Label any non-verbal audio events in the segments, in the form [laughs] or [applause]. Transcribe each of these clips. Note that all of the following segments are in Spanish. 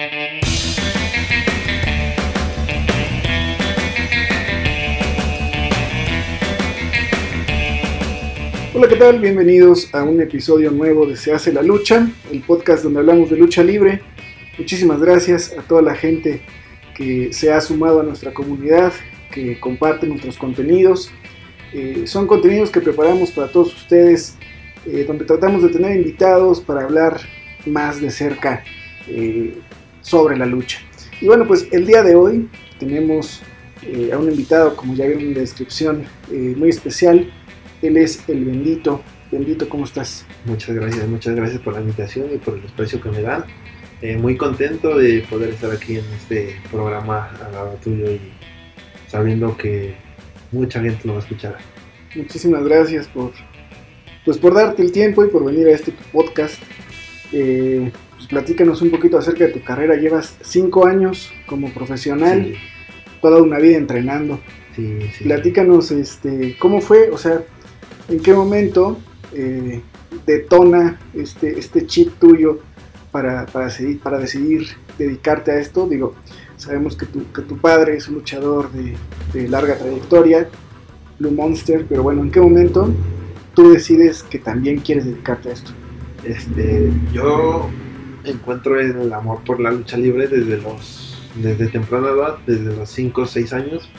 Hola, ¿qué tal? Bienvenidos a un episodio nuevo de Se hace la lucha, el podcast donde hablamos de lucha libre. Muchísimas gracias a toda la gente que se ha sumado a nuestra comunidad, que comparte nuestros contenidos. Eh, son contenidos que preparamos para todos ustedes, eh, donde tratamos de tener invitados para hablar más de cerca eh, sobre la lucha. Y bueno, pues el día de hoy tenemos a un invitado, como ya vieron en la descripción, muy especial. Él es el bendito. Bendito, ¿cómo estás? Muchas gracias, muchas gracias por la invitación y por el espacio que me dan. muy contento de poder estar aquí en este programa al lado tuyo y sabiendo que mucha gente lo va a escuchar. Muchísimas gracias por, pues por darte el tiempo y por venir a este podcast. Eh, pues platícanos un poquito acerca de tu carrera. Llevas cinco años como profesional, toda una vida entrenando. Sí, sí. Platícanos este, cómo fue, o sea, en qué momento eh, detona este, este chip tuyo para, para, decidir, para decidir dedicarte a esto. Digo, sabemos que tu, que tu padre es un luchador de, de larga trayectoria, Blue Monster, pero bueno, ¿en qué momento tú decides que también quieres dedicarte a esto? Este, yo encuentro el amor por la lucha libre desde los desde temprana edad, desde los 5 o 6 años.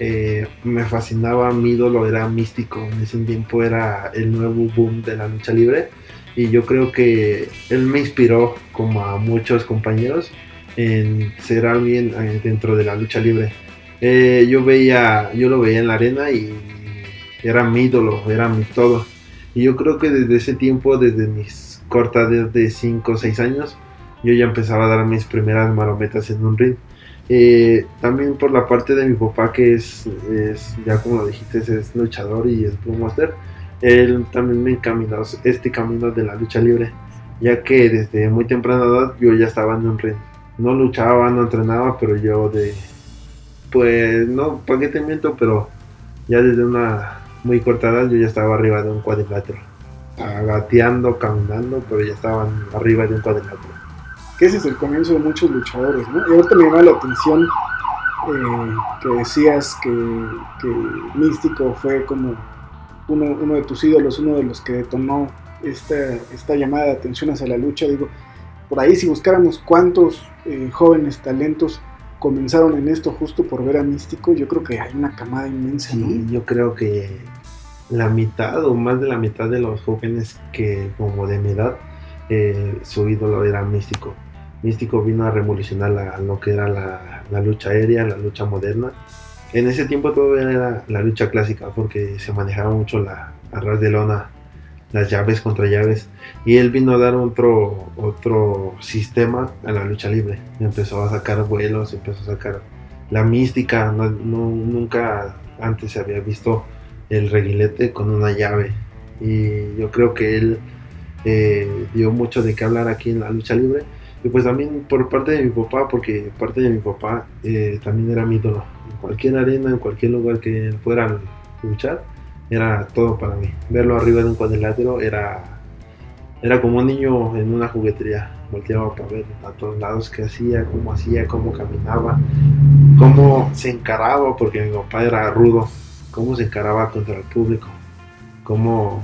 Eh, me fascinaba, mi ídolo era místico, en ese tiempo era el nuevo boom de la lucha libre y yo creo que él me inspiró como a muchos compañeros en ser alguien eh, dentro de la lucha libre. Eh, yo veía, yo lo veía en la arena y era mi ídolo, era mi todo. Y yo creo que desde ese tiempo, desde mis cortas de 5 o 6 años, yo ya empezaba a dar mis primeras marometas en un ring. Eh, también por la parte de mi papá, que es, ya como dijiste, es luchador y es Master, él también me encaminó este camino de la lucha libre, ya que desde muy temprana edad yo ya estaba en un ring. No luchaba, no entrenaba, pero yo de, pues no, ¿para qué te miento? Pero ya desde una muy corta edad yo ya estaba arriba de un cuadrilátero. Gateando, caminando, pero ya estaban arriba de un cuadrilátero. Que ese es el comienzo de muchos luchadores, ¿no? Y ahorita me llama la atención eh, que decías que, Místico fue como uno, uno, de tus ídolos, uno de los que detonó esta, esta llamada de atención hacia la lucha. Digo, por ahí si buscáramos cuántos eh, jóvenes talentos comenzaron en esto justo por ver a Místico, yo creo que hay una camada inmensa. Sí, yo creo que la mitad o más de la mitad de los jóvenes que como de mi edad, eh, su ídolo era Místico. Místico vino a revolucionar lo que era la, lucha aérea, la lucha moderna. En ese tiempo todavía era la lucha clásica porque se manejaba mucho la arras de lona las llaves contra llaves. Y él vino a dar otro, otro sistema a la lucha libre. Empezó a sacar vuelos, empezó a sacar la mística. Nunca antes se había visto el reguilete con una llave. Y yo creo que él eh, dio mucho de qué hablar aquí en la lucha libre. Y pues también por parte de mi papá, porque parte de mi papá eh, también era mi ídolo. En cualquier arena, en cualquier lugar que fuera luchar, era todo para mí. Verlo arriba de un cuadrilátero era, era como un niño en una juguetería. Volteaba para ver a todos lados qué hacía, cómo hacía, cómo caminaba, cómo se encaraba, porque mi papá era rudo, cómo se encaraba contra el público, cómo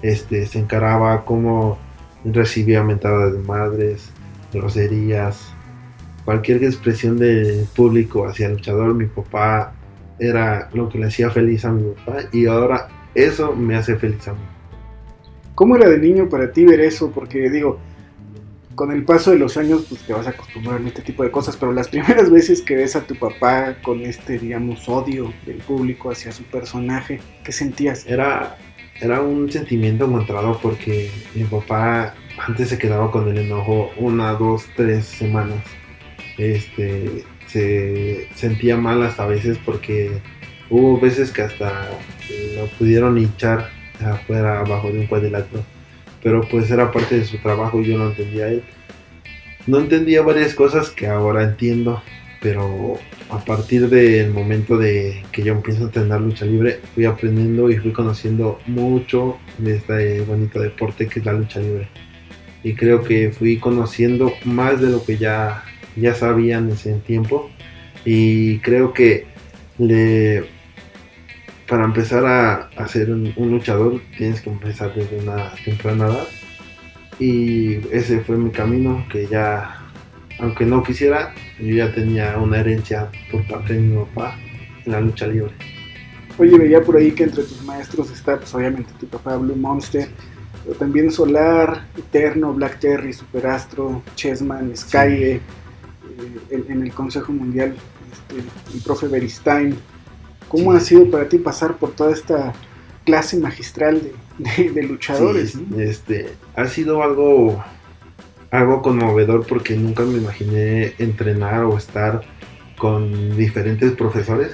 este, se encaraba, cómo recibía mentadas de madres, groserías, cualquier expresión del público hacia el luchador, mi papá era lo que le hacía feliz a mi papá y ahora eso me hace feliz a mí. ¿Cómo era de niño para ti ver eso? Porque digo, con el paso de los años pues te vas a acostumbrar a este tipo de cosas, pero las primeras veces que ves a tu papá con este, digamos, odio del público hacia su personaje, ¿qué sentías? Era, era un sentimiento encontrado porque mi papá antes se quedaba con el enojo una, dos, tres semanas. Este, se sentía mal hasta veces porque hubo veces que hasta lo pudieron hinchar afuera abajo de un cuadrilátero pero pues era parte de su trabajo y yo no entendía él no entendía varias cosas que ahora entiendo pero a partir del momento de que yo empiezo a entrenar lucha libre fui aprendiendo y fui conociendo mucho de este bonito deporte que es la lucha libre. Y creo que fui conociendo más de lo que ya, ya sabía en ese tiempo. Y creo que le, para empezar a, ser un, luchador tienes que empezar desde una temprana edad. Y ese fue mi camino que ya aunque no quisiera yo ya tenía una herencia por parte de mi papá en la lucha libre. Oye, veía por ahí que entre tus maestros está, pues obviamente tu papá Blue Monster, pero también Solar, Eterno, Black Terry, Superastro, Chessman, Sky, eh, en, el Consejo Mundial, este, el profe Beristain. ¿Cómo ha sido para ti pasar por toda esta clase magistral de, luchadores? este, ha sido algo, algo conmovedor porque nunca me imaginé entrenar o estar con diferentes profesores.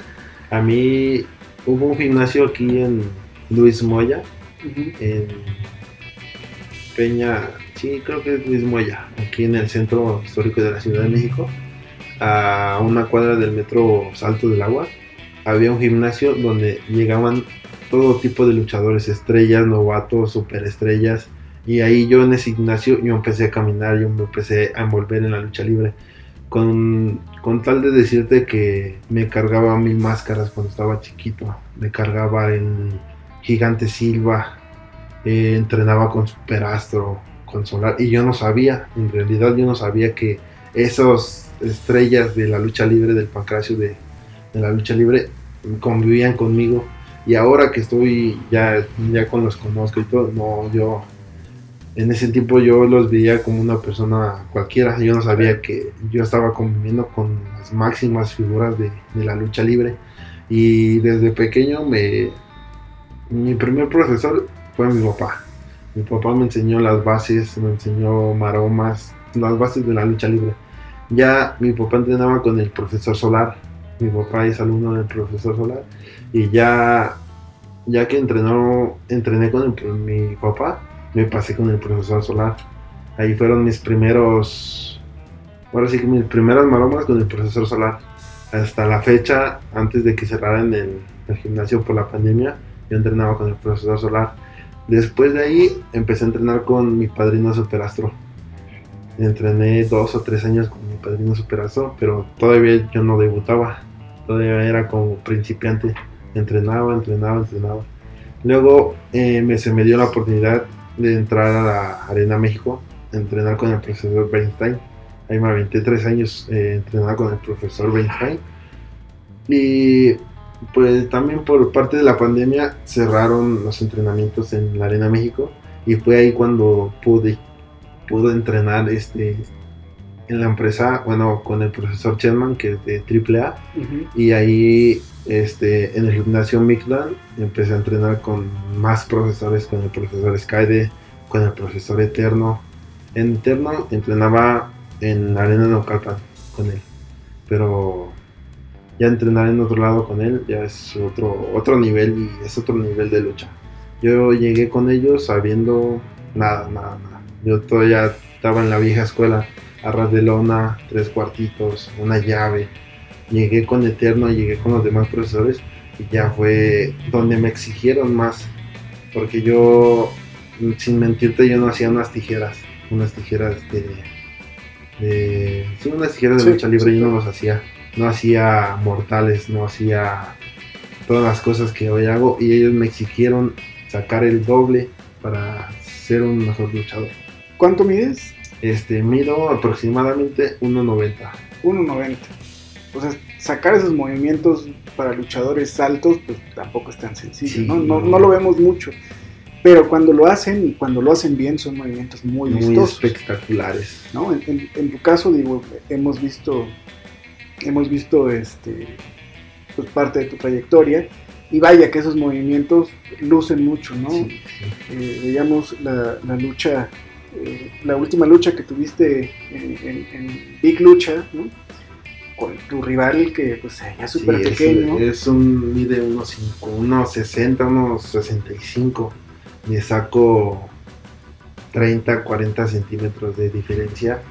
A mí hubo un gimnasio aquí en Luis Moya, en Peña, sí, creo que es Luis Moya, aquí en el centro histórico de la Ciudad de México, a una cuadra del metro Salto del Agua. Había un gimnasio donde llegaban todo tipo de luchadores, estrellas, novatos, superestrellas. Y ahí yo en ese gimnasio yo empecé a caminar, yo me empecé a envolver en la lucha libre con, tal de decirte que me cargaba mil máscaras cuando estaba chiquito, me cargaba en Gigante Silva, eh, entrenaba con Superastro, con Solar, y yo no sabía, en realidad yo no sabía que esas estrellas de la lucha libre, del pancracio de, de la lucha libre, convivían conmigo. Y ahora que estoy ya, ya con los conozco y todo, no, yo en ese tiempo yo los veía como una persona cualquiera. Yo no sabía que yo estaba conviviendo con las máximas figuras de, la lucha libre. Y desde pequeño me... Mi primer profesor fue mi papá. Mi papá me enseñó las bases, me enseñó maromas, las bases de la lucha libre. Ya mi papá entrenaba con el profesor Solar. Mi papá es alumno del profesor Solar. Y ya, ya que entrenó, entrené con mi papá, me pasé con el profesor Solar. Ahí fueron mis primeros, ahora sí que mis primeras maromas con el profesor Solar. Hasta la fecha, antes de que cerraran el, el gimnasio por la pandemia, yo entrenaba con el profesor Solar. Después de ahí empecé a entrenar con mi padrino Superastro. Entrené dos o tres años con mi padrino Superastro, pero todavía yo no debutaba. Todavía era como principiante. Entrenaba, entrenaba, entrenaba. Luego eh, me, se me dio la oportunidad de entrar a la Arena México, entrenar con el profesor Weinstein. Ahí me aventé tres años eh, entrenando con el profesor Weinstein. Y pues también por parte de la pandemia cerraron los entrenamientos en la Arena México y fue ahí cuando pude, pude entrenar este, en la empresa, bueno, con el profesor Chelman, que es de AAA, y ahí este, en el gimnasio Mictlan empecé a entrenar con más profesores, con el profesor Skyde, con el profesor Eterno. En Eterno entrenaba en arena Naucalpan con él, pero ya entrenar en otro lado con él ya es otro, otro nivel y es otro nivel de lucha. Yo llegué con ellos sabiendo nada, nada, nada. Yo todavía estaba en la vieja escuela, arras de lona, tres cuartitos, una llave llegué con Eterno, llegué con los demás profesores y ya fue donde me exigieron más. Porque yo, sin mentirte, yo no hacía unas tijeras, unas tijeras de. de sí, unas tijeras de lucha libre, yo no los hacía. No hacía mortales, no hacía todas las cosas que hoy hago y ellos me exigieron sacar el doble para ser un mejor luchador. ¿Cuánto mides? Este, mido aproximadamente 1.90. 1.90 o sea, sacar esos movimientos para luchadores altos, pues tampoco es tan sencillo, ¿no? No, lo vemos mucho. Pero cuando lo hacen y cuando lo hacen bien son movimientos muy, muy espectaculares. ¿no? En, tu caso, digo, hemos visto, hemos visto este, pues parte de tu trayectoria y vaya que esos movimientos lucen mucho, ¿no? Eh, veíamos la, lucha, eh, la última lucha que tuviste en, en Big Lucha, ¿no? con tu rival que pues es súper pequeño. Es, un mide unos, unos 60, unos 65. Le saco 30, 40 centímetros de diferencia.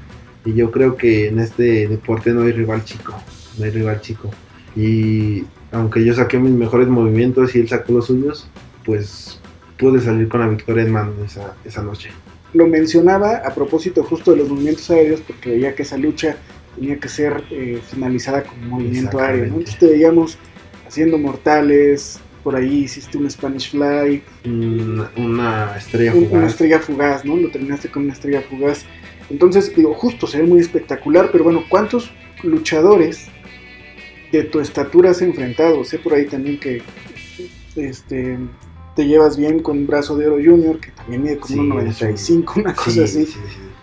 Y yo creo que en este deporte no hay rival chico. No hay rival chico. Y aunque yo saqué mis mejores movimientos y él sacó los suyos, pues pude salir con la victoria en mano esa, esa noche. Lo mencionaba a propósito justo de los movimientos aéreos porque veía que esa lucha tenía que ser eh, finalizada con movimiento aéreo. ¿no? Entonces te veíamos haciendo mortales, por ahí hiciste un Spanish Fly. una estrella fugaz. Una estrella fugaz, ¿no? Lo terminaste con una estrella fugaz. Entonces, digo, justo se ve muy espectacular, pero bueno, ¿cuántos luchadores de tu estatura has enfrentado? Sé por ahí también que este, te llevas bien con Brazo de Oro Junior, que también mide como 1,95, una cosa así.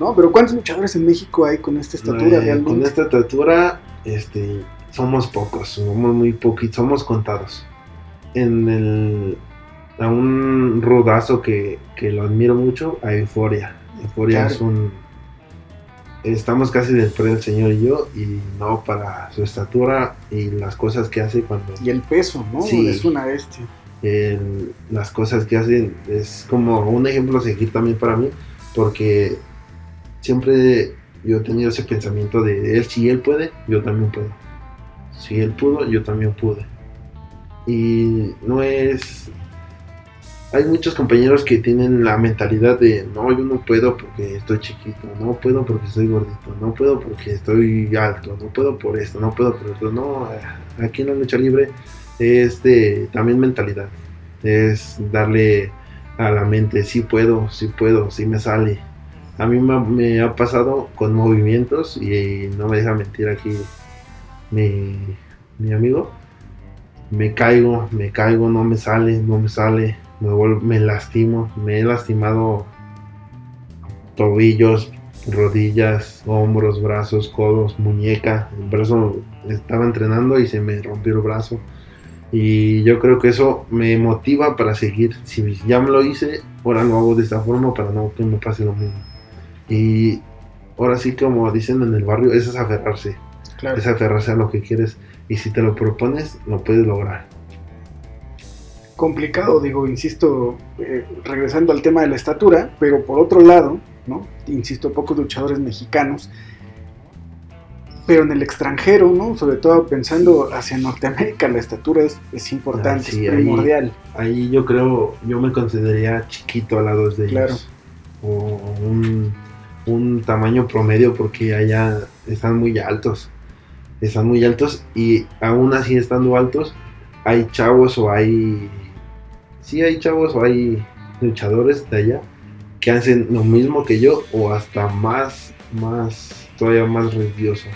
¿no? Pero ¿cuántos luchadores en México hay con esta estatura eh, Con esta estatura, este, somos pocos, somos muy poquitos, somos contados. En el, a un rodazo que, que lo admiro mucho, a Euforia. Euforia es un estamos casi del el señor y yo, y no para su estatura y las cosas que hace cuando... Y el peso, ¿no? Sí, es una bestia. Las cosas que hacen es como un ejemplo a seguir también para mí, porque siempre yo he tenido ese pensamiento de él, si él puede, yo también puedo. Si él pudo, yo también pude. Y no es hay muchos compañeros que tienen la mentalidad de no, yo no puedo porque estoy chiquito, no puedo porque estoy gordito, no puedo porque estoy alto, no puedo por esto, no puedo por esto. No, aquí en la lucha libre es de también mentalidad, es darle a la mente, sí puedo, sí puedo, sí me sale. A mí me, ha pasado con movimientos y no me deja mentir aquí mi, mi amigo. Me caigo, me caigo, no me sale, no me sale me, lastimo, me he lastimado tobillos, rodillas, hombros, brazos, codos, muñeca. El brazo estaba entrenando y se me rompió el brazo. Y yo creo que eso me motiva para seguir. Si ya me lo hice, ahora lo hago de esta forma para no que me pase lo mismo. Y ahora sí, como dicen en el barrio, eso es aferrarse. Es aferrarse a lo que quieres. Y si te lo propones, lo puedes lograr complicado, digo, insisto, eh, regresando al tema de la estatura, pero por otro lado, ¿no? Insisto, pocos luchadores mexicanos, pero en el extranjero, ¿no? Sobre todo pensando hacia Norteamérica, la estatura es, importante, ah, es primordial. Ahí, yo creo, yo me consideraría chiquito a lado de ellos. O un, un tamaño promedio porque allá están muy altos. Están muy altos y aún así estando altos, hay chavos o hay sí hay chavos o hay luchadores de allá que hacen lo mismo que yo o hasta más, más, todavía más religioso.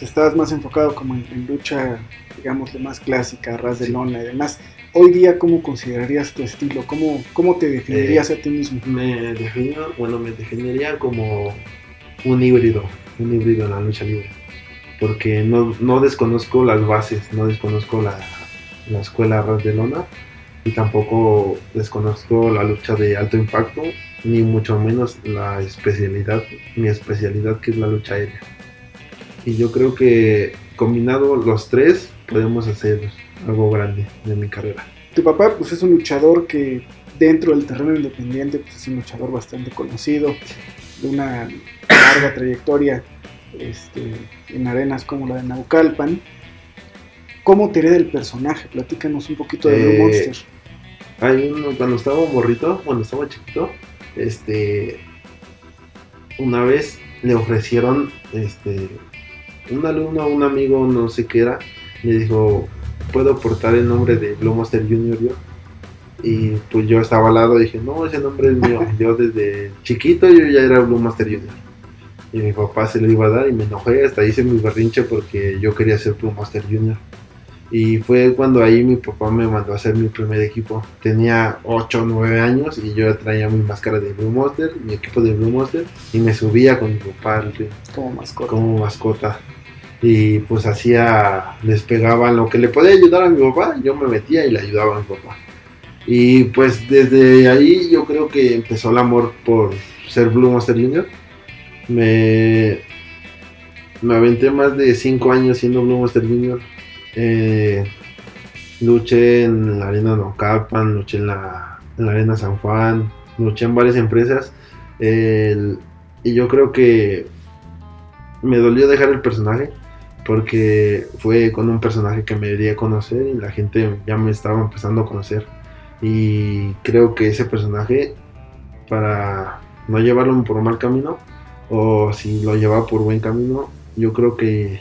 Estabas más enfocado como en, lucha, digamos, de más clásica, ras de lona y demás. Hoy día, ¿cómo considerarías tu estilo? ¿Cómo, cómo te definirías eh, a ti mismo? Me defino, bueno, me definiría como un híbrido, un híbrido en la lucha libre. Porque no, no desconozco las bases, no desconozco la, la escuela ras de lona, y tampoco desconozco la lucha de alto impacto, ni mucho menos la especialidad, mi especialidad que es la lucha aérea. Y yo creo que combinado los tres podemos hacer algo grande de mi carrera. Tu papá pues es un luchador que dentro del terreno independiente pues, es un luchador bastante conocido, de una larga trayectoria este, en arenas como la de Naucalpan ¿Cómo te hereda el personaje? Platícanos un poquito de Blue eh, Monster. Hay uno, cuando estaba morrito, cuando estaba chiquito, este, una vez le ofrecieron, este, un alumno, un amigo, no sé qué era, le dijo, ¿puedo portar el nombre de Blue Monster Junior yo? Y pues yo estaba al lado y dije, no, ese nombre es mío. [laughs] yo desde chiquito yo ya era Blue Master Junior. Y mi papá se lo iba a dar y me enojé, hasta hice mi berrinche porque yo quería ser Blue Master Junior. Y fue cuando ahí mi papá me mandó a hacer mi primer equipo. Tenía 8 o 9 años y yo traía mi máscara de Blue Monster, mi equipo de Blue Monster, y me subía con mi papá como mascota. Como mascota. Y pues hacía, les pegaba lo que le podía ayudar a mi papá, yo me metía y le ayudaba a mi papá. Y pues desde ahí yo creo que empezó el amor por ser Blue Monster Junior. Me, me aventé más de 5 años siendo Blue Monster Junior eh, luché en la arena Nocalpan, luché en la, en la arena San Juan, luché en varias empresas. y yo creo que me dolió dejar el personaje porque fue con un personaje que me debería conocer y la gente ya me estaba empezando a conocer. Y creo que ese personaje para no llevarlo por mal camino o si lo llevaba por buen camino, yo creo que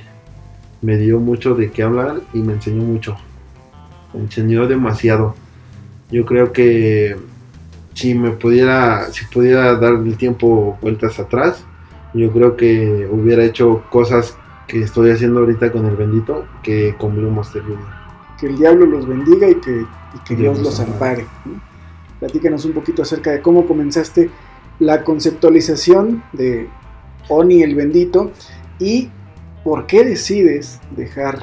me dio mucho de qué hablar y me enseñó mucho. Me enseñó demasiado. Yo creo que si me pudiera, si pudiera dar el tiempo vueltas atrás, yo creo que hubiera hecho cosas que estoy haciendo ahorita con el bendito que con Blue Monster Que el diablo los bendiga y que, Dios, los ampare. Platícanos un poquito acerca de cómo comenzaste la conceptualización de Oni el bendito y por qué decides dejar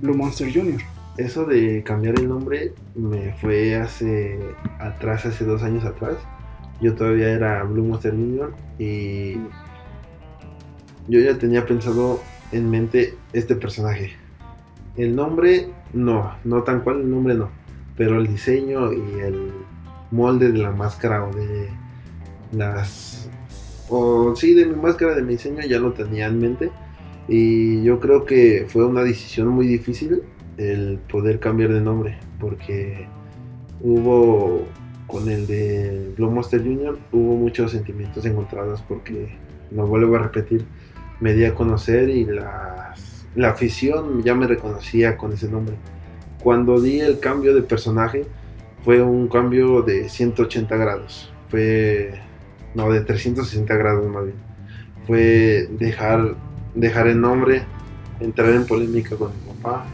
Blue Monster Jr. Eso de cambiar el nombre me fue hace atrás, hace dos años atrás. Yo todavía era Blue Monster Jr. y yo ya tenía pensado en mente este personaje. El nombre no, no tan cual el nombre no, pero el diseño y el molde de la máscara o de las o sí de mi máscara de mi diseño ya lo tenía en mente y yo creo que fue una decisión muy difícil el poder cambiar de nombre porque hubo con el de Blue Monster Jr. hubo muchos sentimientos encontrados porque no vuelvo a repetir me di a conocer y la, afición ya me reconocía con ese nombre cuando di el cambio de personaje fue un cambio de 180 grados fue no, de 360 grados más bien. Fue dejar, dejar el nombre, entrar en polémica con mi papá,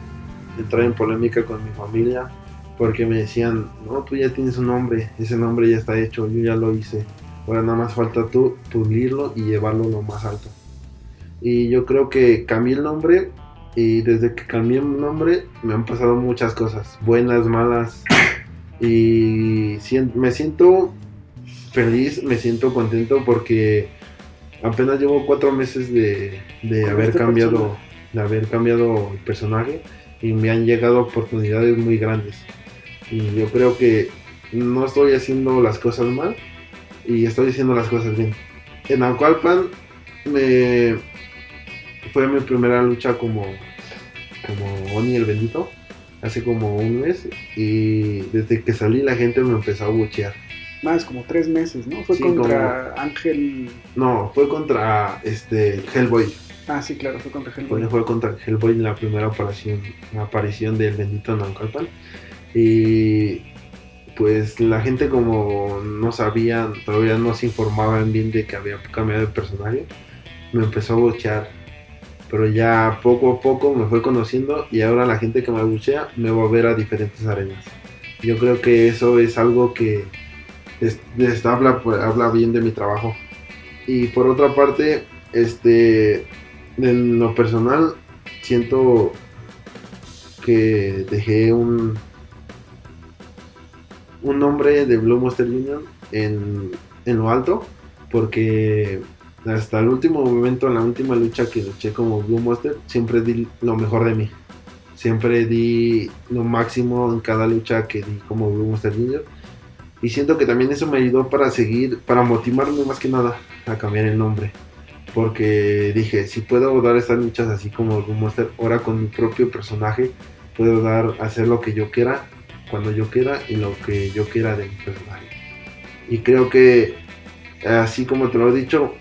entrar en polémica con mi familia, porque me decían, no, tú ya tienes un nombre, ese nombre ya está hecho, yo ya lo hice. Ahora nada más falta tú pulirlo y llevarlo lo más alto. Y yo creo que cambié el nombre y desde que cambié el nombre me han pasado muchas cosas, buenas, malas. Y me siento feliz, me siento contento porque apenas llevo cuatro meses de, haber este cambiado, de haber cambiado el personaje y me han llegado oportunidades muy grandes. Y yo creo que no estoy haciendo las cosas mal y estoy haciendo las cosas bien. En Acualpan me fue mi primera lucha como como Oni el bendito hace como un mes y desde que salí la gente me empezó a buchear más, como tres meses, ¿no? Fue contra Ángel. No, fue contra este Hellboy. Ah, sí, claro, fue contra Hellboy. Fue, contra Hellboy en la primera aparición, la aparición del bendito Nancalpan. Y pues la gente como no sabían, todavía no se informaban bien de que había cambiado de personaje, me empezó a buchear. Pero ya poco a poco me fue conociendo y ahora la gente que me buchea me va a ver a diferentes arenas. Yo creo que eso es algo que esta habla, pues, habla bien de mi trabajo. Y por otra parte, este, en lo personal, siento que dejé un, un nombre de Blue Monster Union en, en lo alto, porque hasta el último momento, en la última lucha que luché como Blue Monster, siempre di lo mejor de mí. Siempre di lo máximo en cada lucha que di como Blue Monster Junior y siento que también eso me ayudó para seguir, para motivarme más que nada a cambiar el nombre. Porque dije, si puedo dar estas luchas así como Doom Monster, ahora con mi propio personaje, puedo dar, hacer lo que yo quiera, cuando yo quiera y lo que yo quiera de mi personaje. Y creo que, así como te lo he dicho,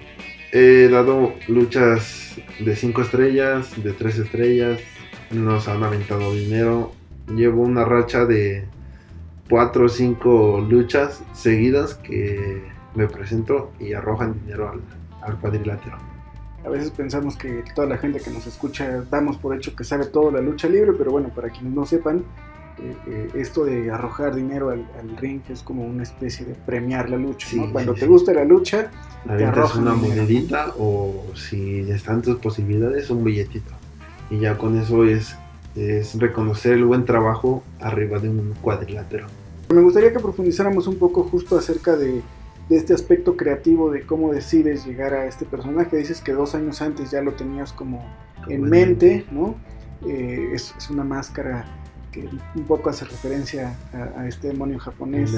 he dado luchas de 5 estrellas, de 3 estrellas, nos han aventado dinero. Llevo una racha de cuatro o cinco luchas seguidas que me presento y arrojan dinero al, cuadrilátero. A veces pensamos que toda la gente que nos escucha damos por hecho que sabe todo la lucha libre, pero bueno, para quienes no sepan, eh, eh, esto de arrojar dinero al, ring es como una especie de premiar la lucha. Cuando te gusta la lucha, arrojas una monedita o si están tus posibilidades, un billetito. Y ya con eso es, es reconocer el buen trabajo arriba de un cuadrilátero. Me gustaría que profundizáramos un poco justo acerca de, este aspecto creativo de cómo decides llegar a este personaje. Dices que dos años antes ya lo tenías como en mente, ¿no? Eh, es, una máscara que un poco hace referencia a, este demonio japonés,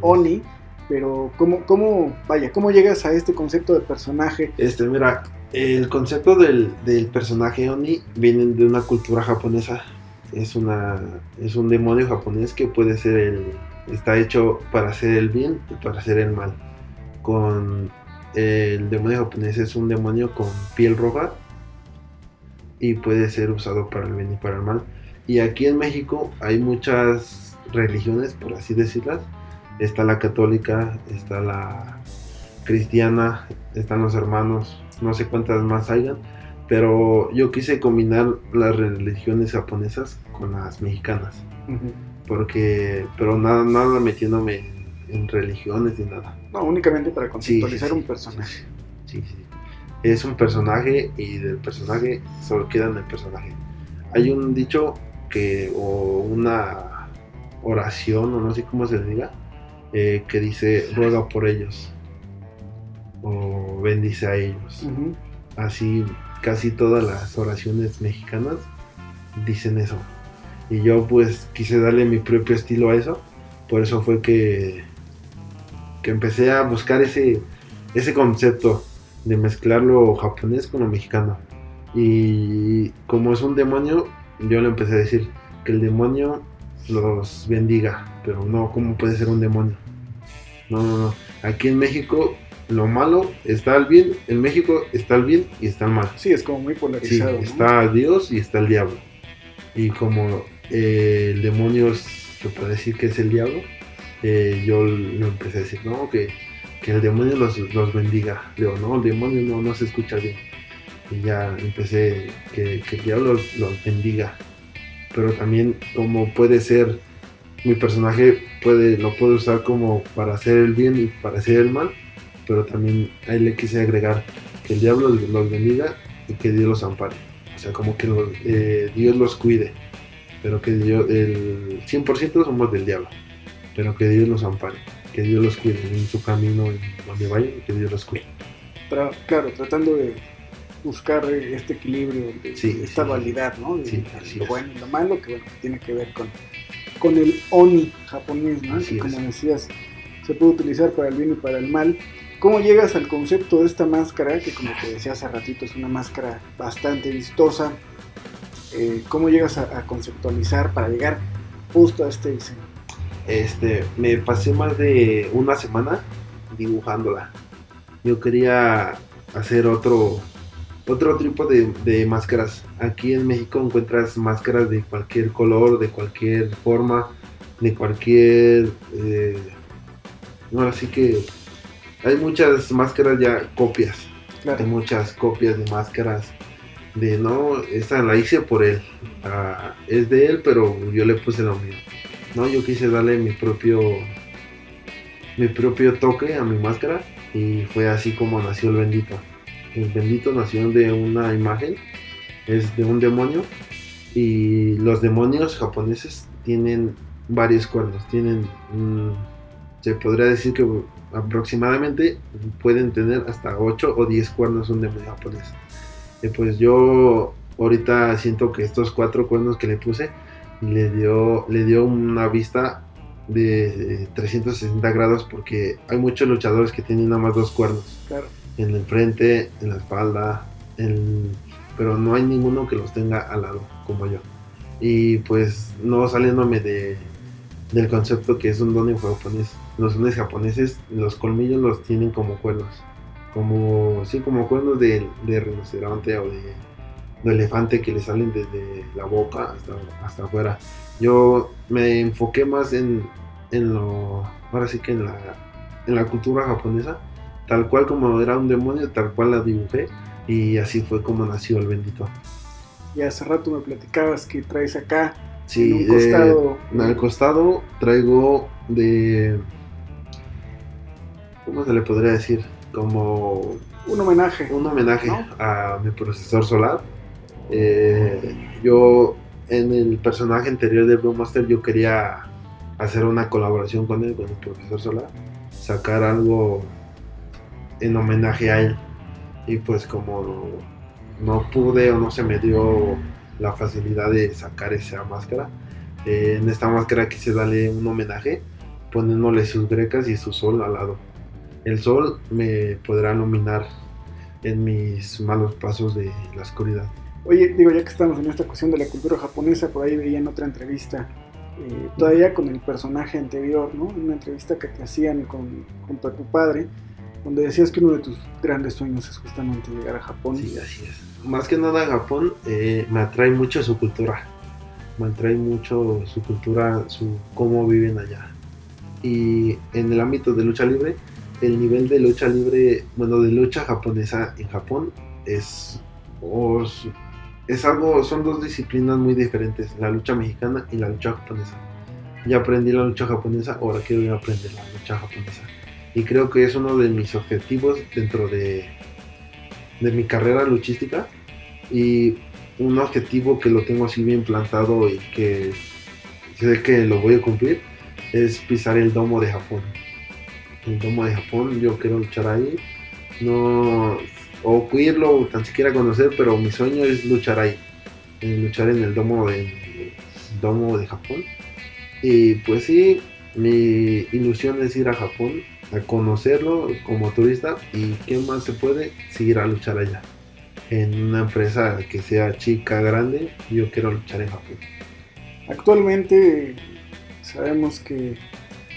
Oni. Pero ¿cómo, cómo, vaya, cómo llegas a este concepto de personaje? Este, mira, el concepto del, del personaje Oni viene de una cultura japonesa es una es un demonio japonés que puede ser el está hecho para hacer el bien y para hacer el mal con el demonio japonés es un demonio con piel roja y puede ser usado para el bien y para el mal. Y aquí en México hay muchas religiones, por así decirlas. Está la católica, está la cristiana, están los hermanos, no sé cuántas más hayan, pero yo quise combinar las religiones japonesas con las mexicanas, porque, pero nada, nada metiéndome en, religiones ni nada. No, únicamente para conceptualizar un personaje. Sí, sí, Es un personaje y del personaje solo queda en el personaje. Hay un dicho que, o una oración, o no sé cómo se diga, eh, que dice, ruega por ellos o bendice a ellos. Así casi todas las oraciones mexicanas dicen eso. Y yo pues quise darle mi propio estilo a eso. Por eso fue que, que empecé a buscar ese, ese concepto de mezclar lo japonés con lo mexicano. Y como es un demonio, yo le empecé a decir que el demonio los bendiga. Pero no, ¿cómo puede ser un demonio? No, no, no. Aquí en México lo malo está el bien, en México está el bien y está el mal. Sí, es como muy polarizado. Sí, está Dios y está el diablo. Y como eh, el demonio se puede decir que es el diablo, eh, yo lo empecé a decir, no, que, que el demonio los, los bendiga. Digo, no, el demonio no, no se escucha bien. Y ya empecé que, que el diablo los, los bendiga. Pero también como puede ser, mi personaje puede, lo puede usar como para hacer el bien y para hacer el mal pero también ahí le quise agregar que el diablo los bendiga y que Dios los ampare. O sea, como que eh, Dios los cuide, pero que Dios, el 100% somos del diablo, pero que Dios los ampare, que Dios los cuide en su camino, en donde vayan, que Dios los cuide. Claro, tratando de buscar este equilibrio, de, esta dualidad, ¿no? De, lo bueno y lo malo, que bueno, tiene que ver con, con el oni japonés, ¿no? que como decías, se puede utilizar para el bien y para el mal. ¿Cómo llegas al concepto de esta máscara, que como te decía hace ratito es una máscara bastante vistosa? Eh, ¿Cómo llegas a, conceptualizar para llegar justo a este diseño? Este, me pasé más de una semana dibujándola. Yo quería hacer otro, otro tipo de, máscaras. Aquí en México encuentras máscaras de cualquier color, de cualquier forma, de cualquier... Eh, no, así que hay muchas máscaras ya copias. Hay muchas copias de máscaras. De no, esta la hice por él. Ah, es de él, pero yo le puse lo mío. No, yo quise darle mi propio mi propio toque a mi máscara y fue así como nació el bendito. El bendito nació de una imagen, es de un demonio y los demonios japoneses tienen varios cuernos, tienen, se podría decir que aproximadamente pueden tener hasta 8 o 10 cuernos un demonio japonés. Y pues yo ahorita siento que estos cuatro cuernos que le puse le dio, le dio una vista de 360 grados porque hay muchos luchadores que tienen nada más dos cuernos. En el frente, en la espalda, pero no hay ninguno que los tenga al lado como yo. Y pues no saliéndome de, del concepto que es un don japonés los dones japoneses, los colmillos los tienen como cuernos. Como, sí, como cuernos de, rinoceronte o de, elefante que le salen desde la boca hasta, hasta afuera. Yo me enfoqué más en, en lo, ahora sí que en la, en la cultura japonesa, tal cual como era un demonio, tal cual la dibujé y así fue como nació el bendito. Y hace rato me platicabas que traes acá Sí, en costado. en el costado traigo de ¿cómo se le podría decir? Como un homenaje. Un homenaje a mi profesor solar. Eh, yo en el personaje anterior de Blue Master yo quería hacer una colaboración con él, con el profesor solar, sacar algo en homenaje a él. Y pues como no pude o no se me dio la facilidad de sacar esa máscara, eh, en esta máscara quise darle un homenaje poniéndole sus grecas y su sol al lado el sol me podrá iluminar en mis malos pasos de la oscuridad. Oye, digo, ya que estamos en esta cuestión de la cultura japonesa, por ahí veía en otra entrevista, eh, todavía con el personaje anterior, ¿no? Una entrevista que te hacían con, junto a tu padre, donde decías que uno de tus grandes sueños es justamente llegar a Japón. Sí, así es. Más que nada Japón eh, me atrae mucho su cultura. Me atrae mucho su cultura, su cómo viven allá. Y en el ámbito de lucha libre, el nivel de lucha libre, bueno, de lucha japonesa en Japón es, es algo, son dos disciplinas muy diferentes, la lucha mexicana y la lucha japonesa. Ya aprendí la lucha japonesa, ahora quiero aprender la lucha japonesa y creo que es uno de mis objetivos dentro de, de mi carrera luchística y un objetivo que lo tengo así bien plantado y que sé que lo voy a cumplir es pisar el domo de Japón. El domo de Japón, yo quiero luchar ahí, no o cuidarlo o tan siquiera conocer, pero mi sueño es luchar ahí, luchar en el domo de, domo de Japón. Y pues sí, mi ilusión es ir a Japón a conocerlo como turista y qué más se puede seguir a luchar allá. En una empresa que sea chica, grande, yo quiero luchar en Japón. Actualmente sabemos que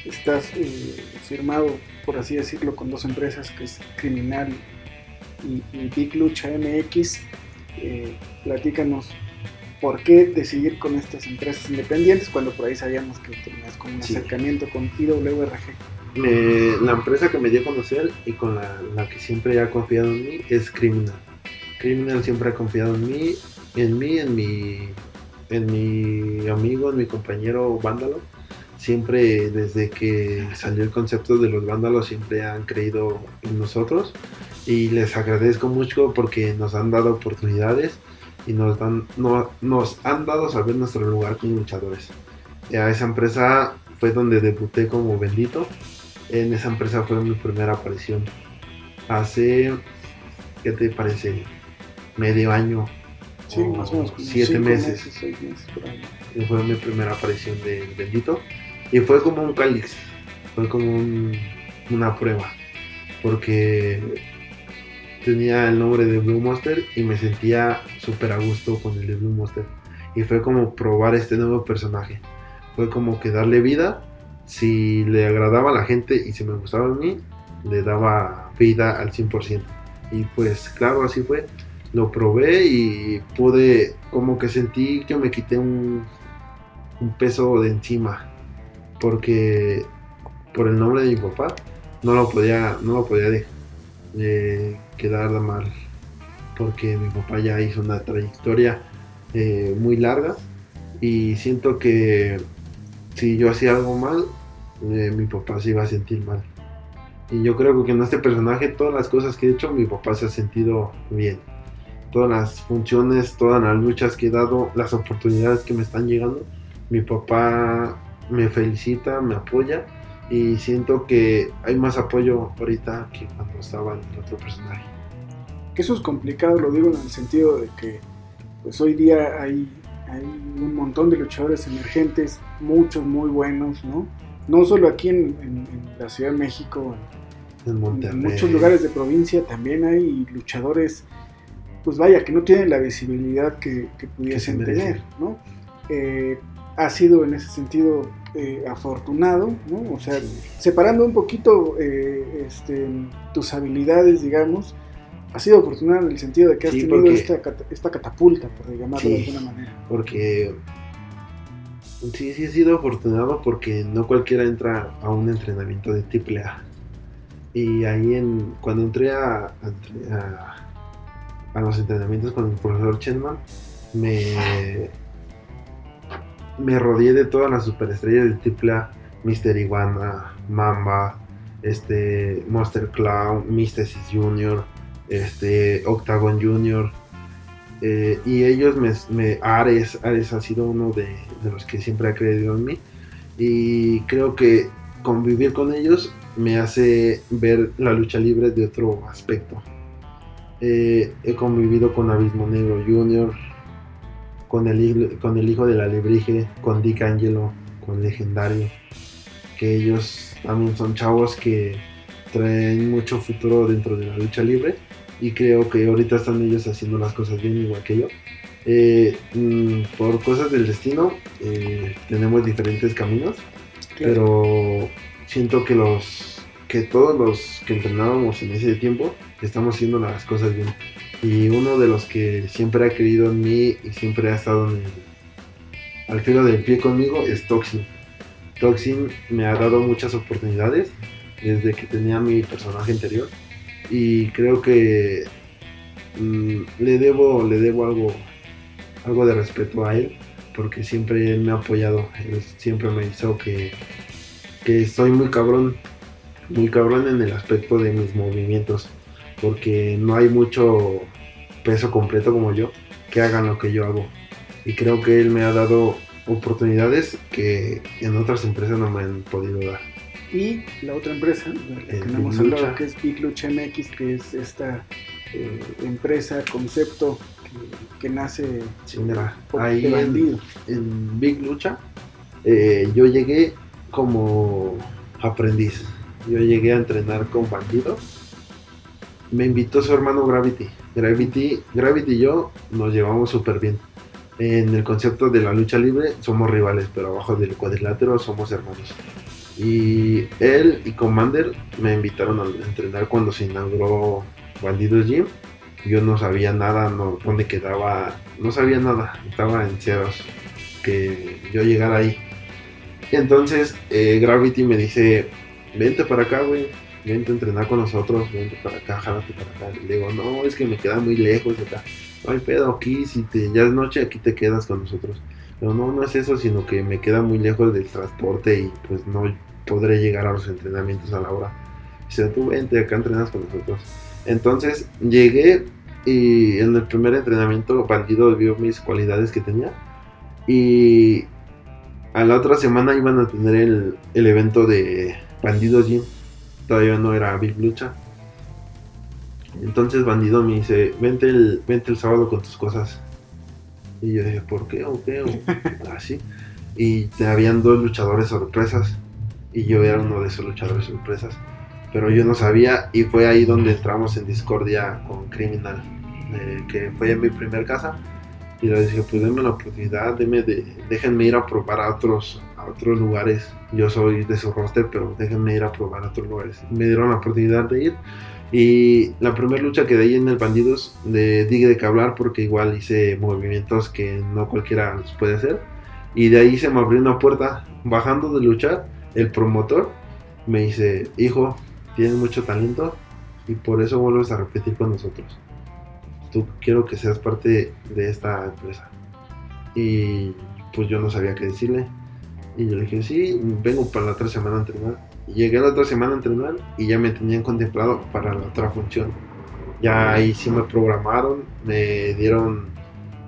estás eh, firmado, por así decirlo, con dos empresas que es Criminal y, Big Lucha MX. Eh, platícanos por qué decidir con estas empresas independientes cuando por ahí sabíamos que tenías como un acercamiento con IWRG la empresa que me dio a conocer y con la, que siempre ha confiado en mí es Criminal. Criminal siempre ha confiado en mí, en mí, en mi, en mi amigo, en mi compañero Vándalo. Siempre desde que salió el concepto de los vándalos siempre han creído en nosotros y les agradezco mucho porque nos han dado oportunidades y nos, dan, nos han dado saber nuestro lugar como luchadores. A esa empresa fue donde debuté como bendito en esa empresa fue mi primera aparición. Hace, ¿qué te parece? Medio año. Sí, más o menos. Siete meses. Fue mi primera aparición de Bendito. Y fue como un cáliz. Fue como una prueba. Porque tenía el nombre de Blue Monster y me sentía súper a gusto con el de Blue Monster. Y fue como probar este nuevo personaje. Fue como que darle vida si le agradaba a la gente y si me gustaba a mí, le daba vida al 100%. Y pues claro, así fue. Lo probé y pude, como que sentí que me quité un, peso de encima. Porque por el nombre de mi papá no lo podía, no lo podía dejar, eh, quedar mal. Porque mi papá ya hizo una trayectoria eh, muy larga y siento que si yo hacía algo mal, eh, mi papá se iba a sentir mal. Y yo creo que en este personaje, todas las cosas que he hecho, mi papá se ha sentido bien. Todas las funciones, todas las luchas que he dado, las oportunidades que me están llegando, mi papá me felicita, me apoya y siento que hay más apoyo ahorita que cuando estaba en otro personaje. Que eso es complicado, lo digo en el sentido de que pues hoy día hay, hay un montón de luchadores emergentes, muchos muy buenos, ¿no? no solo aquí en, la Ciudad de México, en, muchos lugares de provincia también hay luchadores, pues vaya, que no tienen la visibilidad que, pudiesen tener, ¿no? Eh, ha sido en ese sentido eh, afortunado, ¿no? O sea, separando un poquito eh, este, tus habilidades, digamos, ha sido afortunado en el sentido de que has tenido esta, esta, catapulta, por llamarlo de alguna manera. Porque Sí, sí he sido afortunado porque no cualquiera entra a un entrenamiento de triple A. Y ahí en, cuando entré a, a, los entrenamientos con el profesor Chenman, me, me rodeé de todas las superestrellas de triple A. Mr. Iguana, Mamba, este, Monster Clown, Mystesis Jr., este, Octagon Jr., eh, y ellos me, Ares, Ares ha sido uno de, los que siempre ha creído en mí. Y creo que convivir con ellos me hace ver la lucha libre de otro aspecto. Eh, he convivido con Abismo Negro Jr., con el, con el hijo de la Lebrige, con Dick Angelo, con Legendario, que ellos también son chavos que traen mucho futuro dentro de la lucha libre y creo que ahorita están ellos haciendo las cosas bien igual que yo. Eh, mm, por cosas del destino eh, tenemos diferentes caminos, pero siento que los que todos los que entrenábamos en ese tiempo estamos haciendo las cosas bien. Y uno de los que siempre ha creído en mí y siempre ha estado al filo del pie conmigo es Toxin. Toxin me ha dado muchas oportunidades desde que tenía mi personaje anterior y creo que mm, le debo le debo algo algo de respeto a él porque siempre me ha apoyado. Él siempre me hizo que que soy muy cabrón muy cabrón en el aspecto de mis movimientos porque no hay mucho peso completo como yo que hagan lo que yo hago. Y creo que él me ha dado oportunidades que en otras empresas no me han podido dar y la otra empresa que no hemos hablado, que es Big Lucha MX, que es esta eh, empresa, concepto que, nace sí, ahí En, Big Lucha eh, yo llegué como aprendiz. Yo llegué a entrenar con bandidos. Me invitó su hermano Gravity. Gravity, Gravity y yo nos llevamos súper bien. En el concepto de la lucha libre somos rivales, pero abajo del cuadrilátero somos hermanos. Y él y Commander me invitaron a entrenar cuando se inauguró Bandidos Gym. Yo no sabía nada, no, dónde quedaba, no sabía nada, estaba en ceros que yo llegara ahí. entonces eh, Gravity me dice, vente para acá, güey, vente a entrenar con nosotros, vente para acá, jálate para acá. le digo, no, es que me queda muy lejos de acá. No hay pedo, aquí si te, ya es noche, aquí te quedas con nosotros. Pero no, no es eso, sino que me queda muy lejos del transporte y pues no podré llegar a los entrenamientos a la hora. Dice, tú vente, acá entrenas con nosotros. Entonces llegué y en el primer entrenamiento Bandido vio mis cualidades que tenía. Y a la otra semana iban a tener el, evento de Bandido Gym. Todavía no era Big Lucha. Entonces Bandido me dice, vente el, vente el sábado con tus cosas. Y yo dije, ¿por qué? ¿O qué? [laughs] así. Y te habían dos luchadores sorpresas y yo era uno de esos luchadores sorpresas. Pero yo no sabía y fue ahí donde entramos en discordia con Criminal, eh, que fue en mi primer casa. Y le dije, pues denme la oportunidad, de, déjenme ir a probar a otros, a otros lugares. Yo soy de su roster, pero déjenme ir a probar a otros lugares. Me dieron la oportunidad de ir. Y la primera lucha que ahí en el Bandidos, de, digue de que hablar porque igual hice movimientos que no cualquiera los puede hacer. Y de ahí se me abrió una puerta, bajando de luchar el promotor me dice, hijo, tienes mucho talento y por eso vuelves a repetir con nosotros. Tú quiero que seas parte de esta empresa. Y pues yo no sabía qué decirle. Y yo le dije, sí, vengo para la otra semana a entrenar. Y llegué la otra semana a entrenar y ya me tenían contemplado para la otra función. Ya ahí sí me programaron, me dieron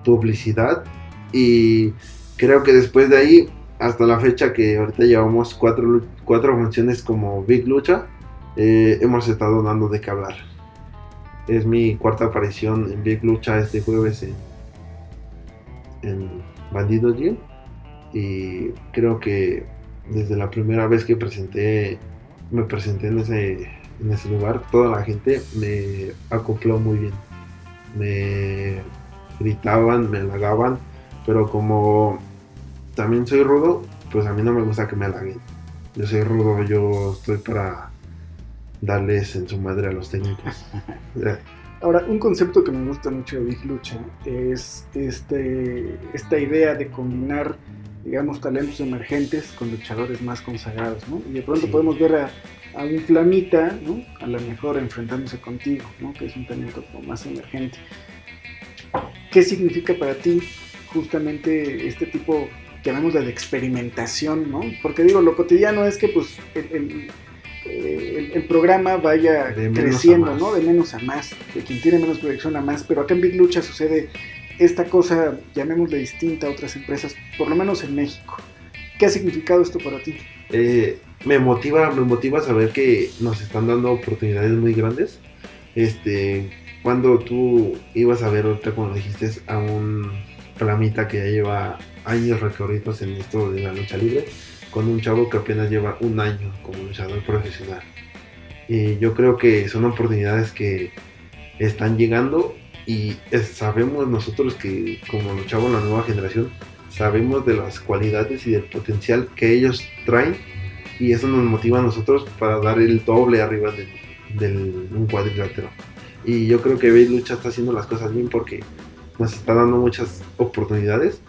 publicidad y creo que después de ahí hasta la fecha que ahorita llevamos cuatro, cuatro funciones como Big Lucha, eh, hemos estado dando de qué hablar. Es mi cuarta aparición en Big Lucha este jueves en, en Bandido Gym. Y creo que desde la primera vez que presenté, me presenté en ese, en ese lugar, toda la gente me acopló muy bien. Me gritaban, me halagaban, pero como también soy rudo, pues a mí no me gusta que me halaguen. Yo soy rudo, yo estoy para darles en su madre a los técnicos. [laughs] Ahora, un concepto que me gusta mucho de Big Lucha es este, esta idea de combinar, digamos, talentos emergentes con luchadores más consagrados, ¿no? Y de pronto podemos ver a, a, un Flamita, ¿no? A lo mejor enfrentándose contigo, ¿no? Que es un talento como más emergente. ¿Qué significa para ti justamente este tipo llamémosle de experimentación, ¿no? Porque digo, lo cotidiano es que pues el, programa vaya creciendo, ¿no? De menos a más, de quien tiene menos proyección a más, pero acá en Big Lucha sucede esta cosa, llamémosle distinta a otras empresas, por lo menos en México. ¿Qué ha significado esto para ti? Eh, me motiva, me motiva saber que nos están dando oportunidades muy grandes. Este, cuando tú ibas a ver ahorita cuando dijiste a un flamita que ya lleva años recorridos en esto de la lucha libre con un chavo que apenas lleva un año como luchador profesional. Y yo creo que son oportunidades que están llegando y sabemos nosotros que como luchamos la nueva generación, sabemos de las cualidades y del potencial que ellos traen Y eso nos motiva a nosotros para dar el doble arriba de, del un cuadrilátero. Y yo creo que Bay Lucha está haciendo las cosas bien porque nos está dando muchas oportunidades,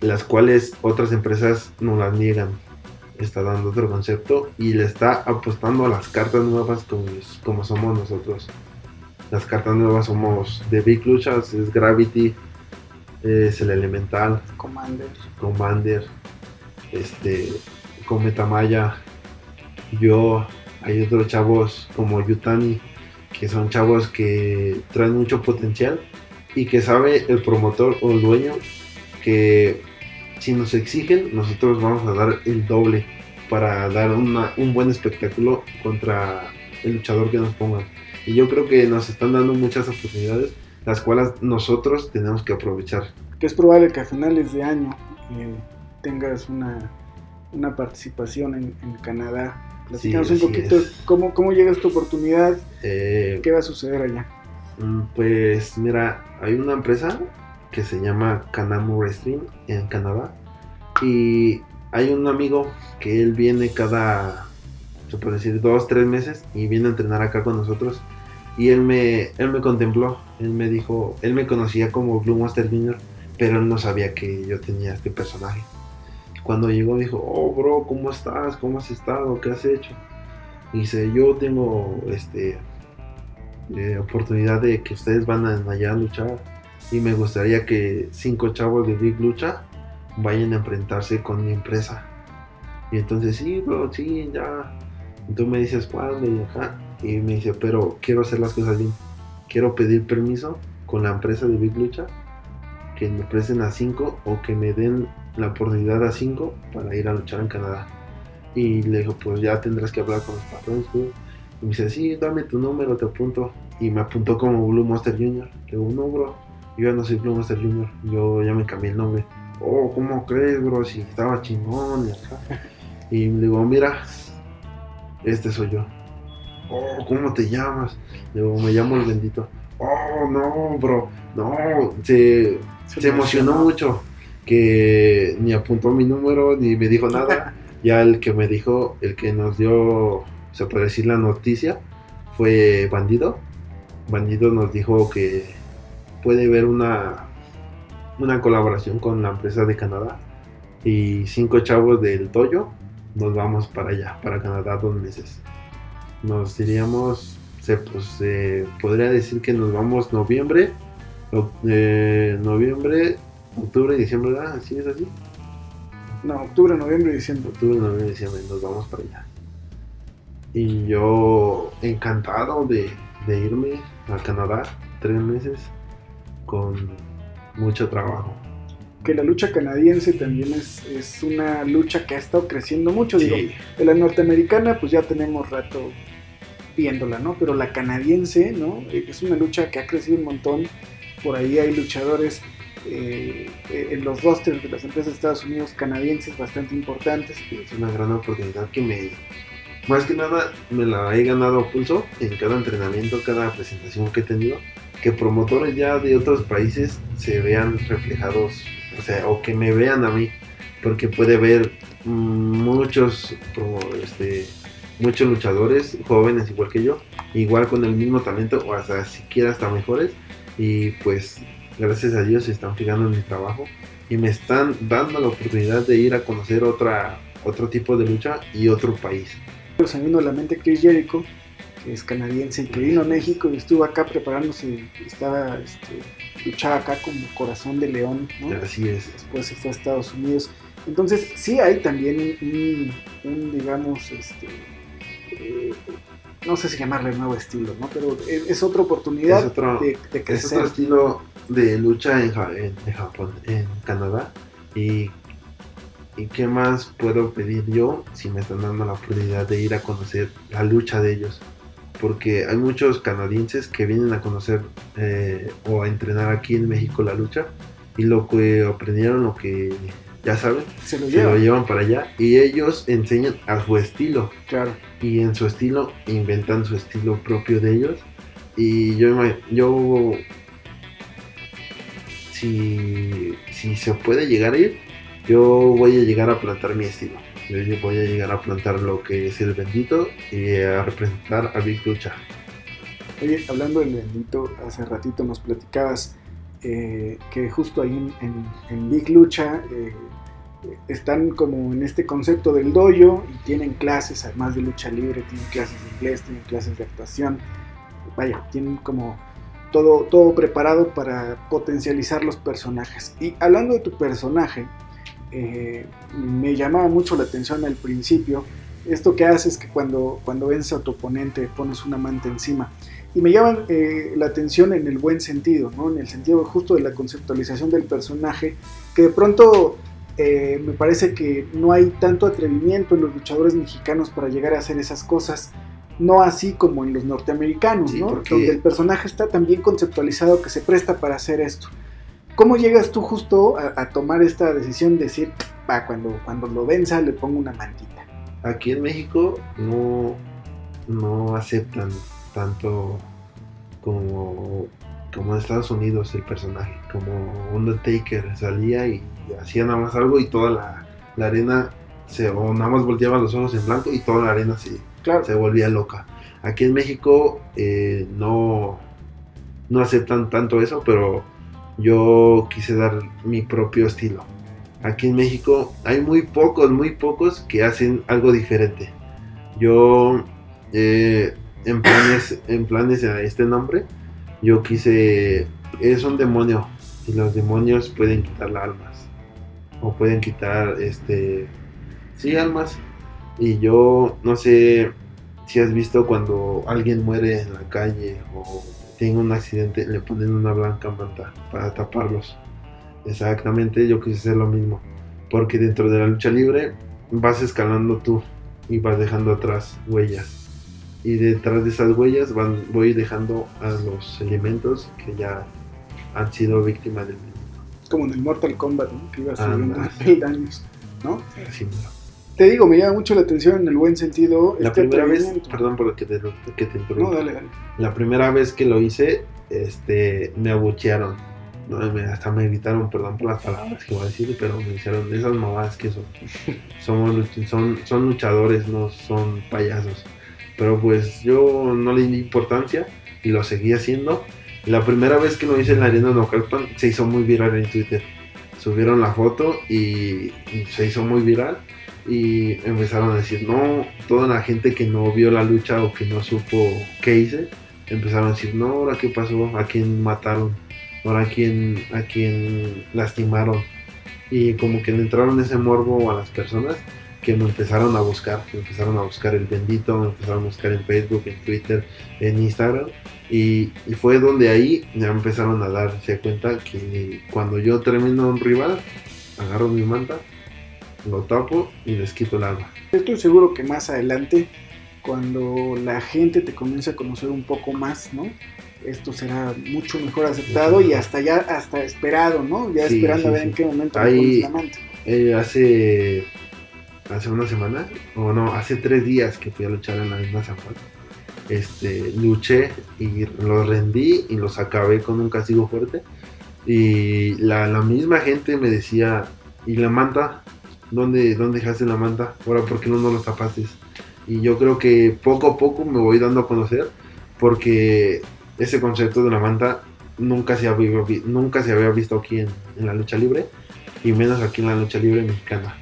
las cuales otras empresas no las niegan. Está dando otro concepto y le está apostando a las cartas nuevas como, como somos nosotros. Las cartas nuevas somos de Big Luchas, es Gravity, es el Elemental, Commander. Commander, este, Cometa Maya, yo, hay otros chavos como Yutani, que son chavos que traen mucho potencial y que sabe el promotor o el dueño que si nos exigen, nosotros vamos a dar el doble para dar una- un buen espectáculo contra el luchador que nos pongan. Y yo creo que nos están dando muchas oportunidades, las cuales nosotros tenemos que aprovechar. Que es probable que a finales de año eh, tengas una, una participación en, en Canadá. Platícanos Sí, un poquito cómo, cómo llega esta oportunidad, Eh, qué va a suceder allá. Mm, Pues mira, hay una empresa que se llama Kanamu Wrestling en Canadá y hay un amigo que él viene cada, se puede decir, dos, tres meses y viene a entrenar acá con nosotros y él me, él me contempló, él me dijo, él me conocía como Blue Monster Jr., pero él no sabía que yo tenía este personaje. Cuando llegó me dijo, oh bro, ¿cómo estás? ¿Cómo has estado? ¿Qué has hecho? Y dice, yo tengo este eh, oportunidad de que ustedes van a allá a luchar y me gustaría que cinco chavos de Big Lucha vayan a enfrentarse con mi empresa. Y entonces, sí, bro, sí, ya. Y tú me dices, ¿cuándo? Y acá. Y me dice, pero quiero hacer las cosas bien. Quiero pedir permiso con la empresa de Big Lucha que me presten a cinco o que me den la oportunidad a cinco para ir a luchar en Canadá. Y le dijo, pues ya tendrás que hablar con los patrones. güey". Y me dice, sí, dame tu número, te apunto. Y me apuntó como Blue Monster Jr. Le digo, bro, yo ya no soy Blue Monster Jr. Yo ya me cambié el nombre. Oh, ¿cómo crees, bro? Si estaba chingón y acá. Y le digo, mira, este soy yo. Oh, ¿cómo te llamas? Le digo, me llamo el bendito. Oh, no, bro, no. Se, se emocionó mucho que ni apuntó mi número ni me dijo nada. [laughs] Ya el que me dijo, el que nos dio, se puede decir, la noticia fue Bandido. Bandido nos dijo que puede haber una, una colaboración con la empresa de Canadá y cinco chavos del Toyo nos vamos para allá, para Canadá dos meses. Nos diríamos, se, pues, se podría decir que nos vamos noviembre, o- eh, noviembre, octubre, diciembre, ¿verdad? ¿Así es así? No, octubre, noviembre y diciembre. octubre, noviembre, diciembre, nos vamos para allá. Y yo encantado de, de irme a Canadá tres meses con mucho trabajo. Que la lucha canadiense también es, es una lucha que ha estado creciendo mucho. Digo, Sí, de la norteamericana, pues ya tenemos rato viéndola, ¿no? Pero la canadiense, ¿no? Eh, Es una lucha que ha crecido un montón. Por ahí hay luchadores eh, eh, en los rosters de las empresas de Estados Unidos canadienses bastante importantes. es una gran oportunidad que me, más que nada, me la he ganado pulso en cada entrenamiento, cada presentación que he tenido. Que promotores ya de otros países se vean reflejados, o sea, o que me vean a mí, porque puede ver mm, muchos, este, muchos luchadores jóvenes igual que yo, igual con el mismo talento o hasta siquiera hasta mejores y pues gracias a Dios se están fijando en mi trabajo y me están dando la oportunidad de ir a conocer otra otro tipo de lucha y otro país. Se me vino a la mente Chris Jericho, que es canadiense y que vino a México y estuvo acá preparándose, estaba, este, luchaba acá como corazón de león, ¿no? Así es. después se fue a Estados Unidos. Entonces, sí hay también un, un, digamos, este, eh, no sé si llamarle nuevo estilo, ¿no? Pero es, es otra oportunidad Es otro- de, de Es crecer. otro estilo de lucha en, en- en Japón, en Canadá. Y, ¿Y qué más puedo pedir yo si me están dando la oportunidad de ir a conocer la lucha de ellos? Porque hay muchos canadienses que vienen a conocer eh, o a entrenar aquí en México la lucha y lo que aprendieron, lo que ya saben, Se lo se lleva, lo llevan para allá y ellos enseñan a su estilo claro. y en su estilo inventan su estilo propio de ellos y yo yo si, si se puede llegar a ir yo voy a llegar a plantar mi estilo Yo voy a llegar a plantar lo que es el bendito y a representar a Big Lucha. Oye, hablando del bendito, hace ratito nos platicabas eh, que justo ahí en, Big Lucha eh, están como en este concepto del dojo y tienen clases, además de lucha libre, tienen clases de inglés, tienen clases de actuación. Vaya, tienen como todo, todo preparado para potencializar los personajes. Y hablando de tu personaje, eh, me llamaba mucho la atención al principio esto que haces que cuando, cuando vence a tu oponente pones una manta encima. Y me llama eh, la atención en el buen sentido, ¿no? en el sentido justo de la conceptualización del personaje, que de pronto eh, me parece que no hay tanto atrevimiento en los luchadores mexicanos para llegar a hacer esas cosas, no así como en los norteamericanos, ¿no? donde el personaje está tan bien conceptualizado que se presta para hacer esto. ¿Cómo llegas tú justo a, tomar esta decisión de decir, va, cuando, cuando lo venza le pongo una mantita? Aquí en México no, no aceptan tanto como, como en Estados Unidos el personaje, como Undertaker salía y hacía nada más algo y toda la, arena se, o nada más volteaba los ojos en blanco y toda la arena se, se volvía loca. Aquí en México eh, no, no aceptan tanto eso, pero yo quise dar mi propio estilo. Aquí en México hay muy pocos, muy pocos que hacen algo diferente. Yo, eh, en planes, en planes a este nombre, yo quise, es un demonio y los demonios pueden quitar las almas o pueden quitar, este, sí, almas. Y yo no sé si has visto cuando alguien muere en la calle o tiene un accidente, le ponen una blanca manta para taparlos. Exactamente, yo quise hacer lo mismo. Porque dentro de la lucha libre vas escalando tú y vas dejando atrás huellas. Y detrás de esas huellas van, voy dejando a los elementos que ya han sido víctimas del Como en el Mortal Kombat, que ibas subiendo daños, ¿no? Sí, te digo, me llama mucho la atención en el buen sentido. La este primera vez, perdón por que te, que te No, dale, dale. La primera vez que lo hice, este, me abuchearon. No, hasta me evitaron, perdón por las palabras que voy a decir, pero me dijeron esas mamadas que son. [laughs] Son, son luchadores, no son payasos. Pero pues yo no le di importancia y lo seguí haciendo. La primera vez que lo hice en la arena de Naucalpan se hizo muy viral en Twitter. Subieron la foto y se hizo muy viral y empezaron a decir, no, toda la gente que no vio la lucha o que no supo qué hice, empezaron a decir, no, ahora qué pasó, a quién mataron, ahora a quién, a quién lastimaron. Y como que le entraron ese morbo a las personas que me empezaron a buscar, me empezaron a buscar el bendito, me empezaron a buscar en Facebook, en Twitter, en Instagram. Y, y fue donde ahí ya empezaron a darse cuenta que cuando yo termino un rival, agarro mi manta lo tapo y les quito el agua. Estoy seguro que más adelante, cuando la gente te comience a conocer un poco más, ¿no? Esto será mucho mejor aceptado y hasta ya, hasta esperado, ¿no? Ya esperando a ver en qué momento Ahí, eh, hace, hace una semana, o no, hace tres días que fui a luchar en la misma San Juan. Este, luché y los rendí y los acabé con un castigo fuerte. Y la, la misma gente me decía, ¿y la manta? ¿Dónde, dónde dejaste la manta? Ahora, ¿por qué no nos lo tapaste? Y yo creo que poco a poco me voy dando a conocer porque ese concepto de la manta nunca se había, nunca se había visto aquí en, la lucha libre y menos aquí en la lucha libre mexicana.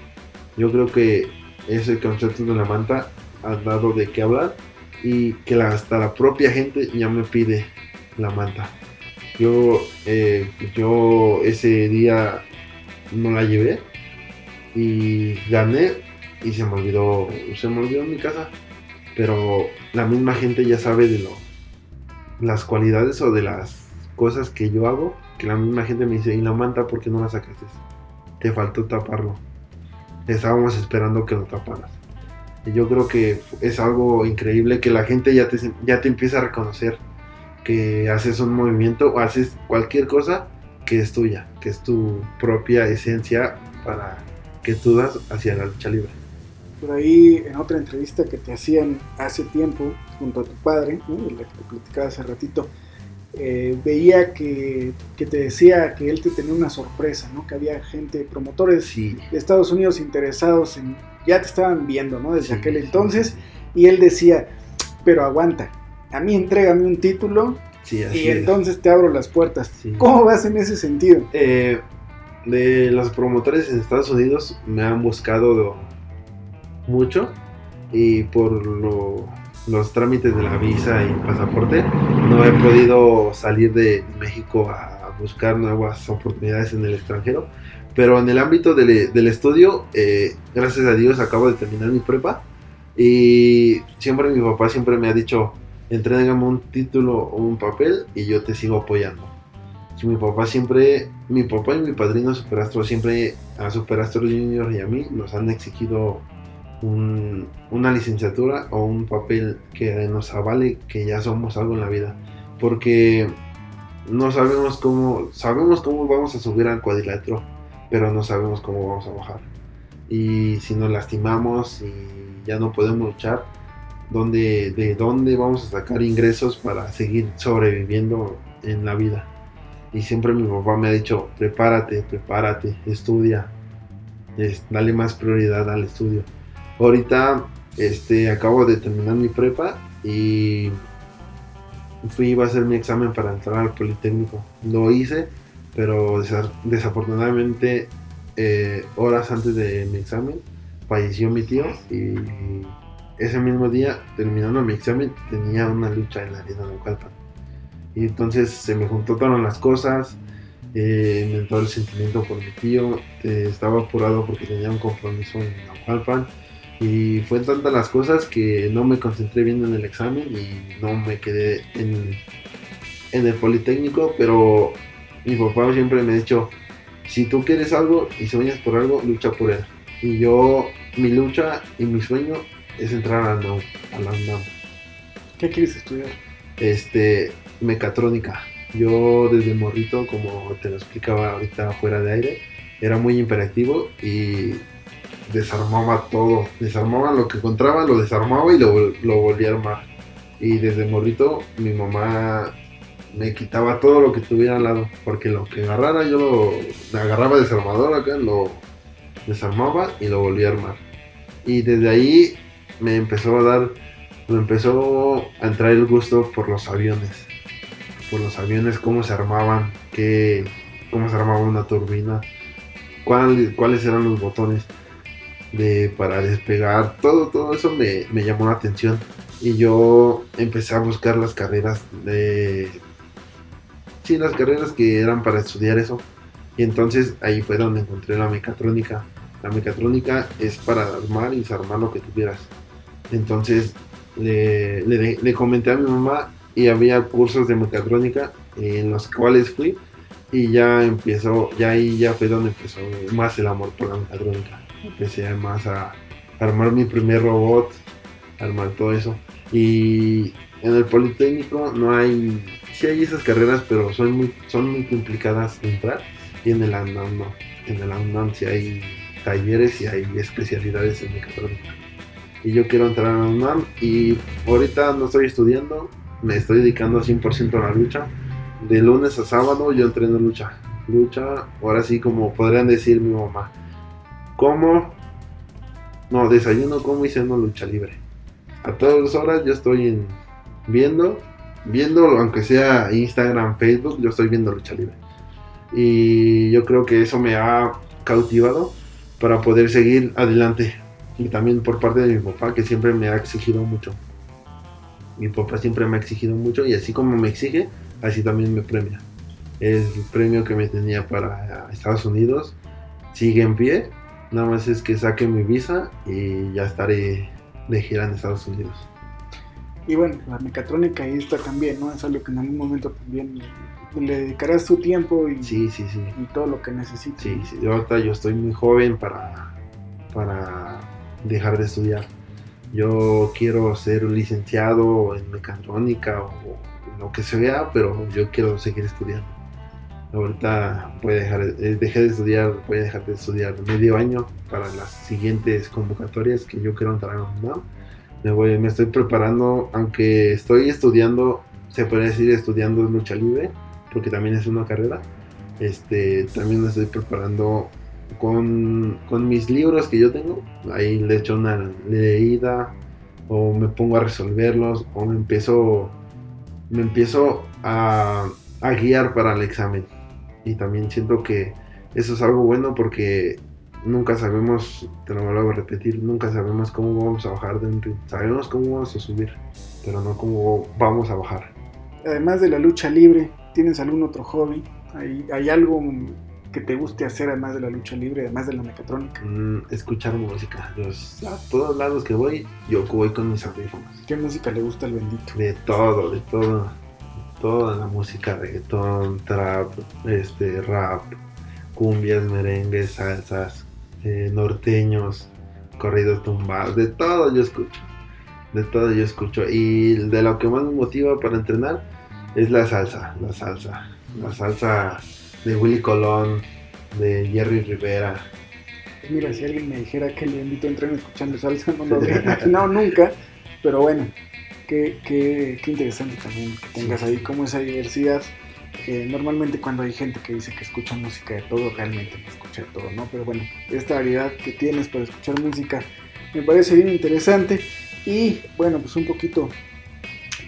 Yo creo que ese concepto de la manta ha dado de qué hablar y que hasta la propia gente ya me pide la manta. Yo, eh, yo ese día no la llevé y gané y se me olvidó, se me olvidó mi casa. Pero la misma gente ya sabe de lo, las cualidades o de las cosas que yo hago, que la misma gente me dice, ¿y la manta por qué no la sacaste? Te faltó taparlo. Estábamos esperando que lo taparas. Y yo creo que es algo increíble que la gente ya te, ya te empieza a reconocer que haces un movimiento o haces cualquier cosa que es tuya, que es tu propia esencia para que tú das hacia la lucha libre. Por ahí, en otra entrevista que te hacían hace tiempo, junto a tu padre, en la que te platicaba hace ratito, eh, veía que, que, te decía que él te tenía una sorpresa, ¿no? Que había gente, promotores de Estados Unidos interesados en, ya te estaban viendo, ¿no? Desde aquel entonces, y él decía, pero aguanta, a mí entrégame un título y entonces te abro las puertas. ¿Cómo vas en ese sentido? Eh, de los promotores en Estados Unidos me han buscado mucho y por los trámites de la visa y pasaporte no he podido salir de México a buscar nuevas oportunidades en el extranjero. Pero en el ámbito del, estudio, eh, gracias a Dios acabo de terminar mi prepa y siempre mi papá siempre me ha dicho, entrégame un título o un papel y yo te sigo apoyando. Mi papá siempre, mi papá y mi padrino Superastro siempre a Superastro Junior y a mí nos han exigido una licenciatura o un papel que nos avale que ya somos algo en la vida. Porque no sabemos cómo, sabemos cómo vamos a subir al cuadrilátero, pero no sabemos cómo vamos a bajar. Y si nos lastimamos y ya no podemos luchar, ¿dónde, ¿de dónde vamos a sacar ingresos para seguir sobreviviendo en la vida? Y siempre mi papá me ha dicho, prepárate, prepárate, estudia, dale más prioridad al estudio. Ahorita este, acabo de terminar mi prepa y fui a hacer mi examen para entrar al Politécnico. Lo hice, pero desafortunadamente eh, horas antes de mi examen falleció mi tío y ese mismo día, terminando mi examen, tenía una lucha en la arena de Naucalpan. Y entonces se me juntó todas las cosas, eh, me entró el sentimiento por mi tío, eh, estaba apurado porque tenía un compromiso en Naucalpan y fue tantas las cosas que no me concentré bien en el examen y no me quedé en, en el Politécnico, pero mi papá siempre me ha dicho, si tú quieres algo y sueñas por algo, lucha por él. Y yo, mi lucha y mi sueño es entrar a la, a la UNAM. ¿Qué quieres estudiar? Este, mecatrónica. Yo desde morrito, como te lo explicaba ahorita fuera de aire, era muy imperativo y desarmaba todo. Desarmaba lo que encontraba, lo desarmaba y lo, lo volvía a armar. Y desde morrito mi mamá me quitaba todo lo que tuviera al lado. Porque lo que agarrara yo lo agarraba desarmador acá, lo desarmaba y lo volvía a armar. Y desde ahí me empezó a dar, me empezó a entrar el gusto por los aviones. Por los aviones, cómo se armaban, qué, cómo se armaba una turbina, cuáles eran los botones de, para despegar, todo, todo eso me, me llamó la atención. Y yo empecé a buscar las carreras de... Sí, las carreras que eran para estudiar eso. Y entonces ahí fue donde encontré la mecatrónica. La mecatrónica es para armar y desarmar lo que tuvieras. Entonces le, le, comenté a mi mamá y había cursos de mecatrónica en los cuales fui y ya empezó, ya ahí ya fue donde empezó más el amor por la mecatrónica. Empecé más a armar mi primer robot, armar todo eso. Y en el Politécnico no hay, sí hay esas carreras, pero son muy, son muy complicadas de entrar. Y en el ANAM no. En el ANAM sí hay talleres y hay especialidades en mecatrónica. Y yo quiero entrar a UNAM y ahorita no estoy estudiando, me estoy dedicando 100% a la lucha. De lunes a sábado yo entreno lucha. Lucha, ahora sí como podrían decir mi mamá. Como, no, desayuno, como y ceno lucha libre. A todas las horas yo estoy en, viendo, viendo, aunque sea Instagram, Facebook, yo estoy viendo lucha libre. Y yo creo que eso me ha cautivado para poder seguir adelante. Y también por parte de mi papá, que siempre me ha exigido mucho. Mi papá siempre me ha exigido mucho y así como me exige, así también me premia. El premio que me tenía para Estados Unidos sigue en pie. Nada más es que saque mi visa y ya estaré de gira en Estados Unidos. Y bueno, la mecatrónica y esta también, ¿no? Es algo que en algún momento también le dedicarás tu tiempo y, sí, sí, sí. y todo lo que necesites. Sí, sí, ahorita yo estoy muy joven para, para dejar de estudiar. Yo quiero ser licenciado en mecatrónica o lo que sea, pero yo quiero seguir estudiando. Ahorita voy a dejar, eh, dejé de estudiar, voy a dejar de estudiar medio año para las siguientes convocatorias que yo quiero entrar a UNAM. Me, voy, me estoy preparando, aunque estoy estudiando se puede decir estudiando lucha libre, porque también es una carrera. Este, también me estoy preparando con, con mis libros que yo tengo. Ahí le echo una leída o me pongo a resolverlos o me empiezo, me empiezo a, a guiar para el examen. Y también siento que eso es algo bueno porque nunca sabemos, te lo vuelvo a repetir, nunca sabemos cómo vamos a bajar de un ritmo. Sabemos cómo vamos a subir, pero no cómo vamos a bajar. Además de la lucha libre, ¿tienes algún otro hobby? ¿Hay, hay algo que te guste hacer además de la lucha libre, además de la mecatrónica? Mm, escuchar música. Yo, a todos lados que voy, yo voy con mis audífonos. ¿Qué música le gusta al bendito? De todo, de todo. Toda la música, reggaetón, trap, este, rap, cumbias, merengues, salsas, eh, norteños, corridos tumbados, de todo yo escucho. De todo yo escucho. Y de lo que más me motiva para entrenar es la salsa, la salsa. La salsa de Willy Colón, de Jerry Rivera. Pues mira, si alguien me dijera que le invito a entrenar escuchando salsa, no lo [laughs] habría imaginado nunca. Pero bueno, qué, qué, qué interesante también que tengas ahí como esa diversidad normalmente cuando hay gente que dice que escucha música de todo, realmente no escucha de todo, ¿no? Pero bueno, esta variedad que tienes para escuchar música me parece bien interesante. Y bueno, pues un poquito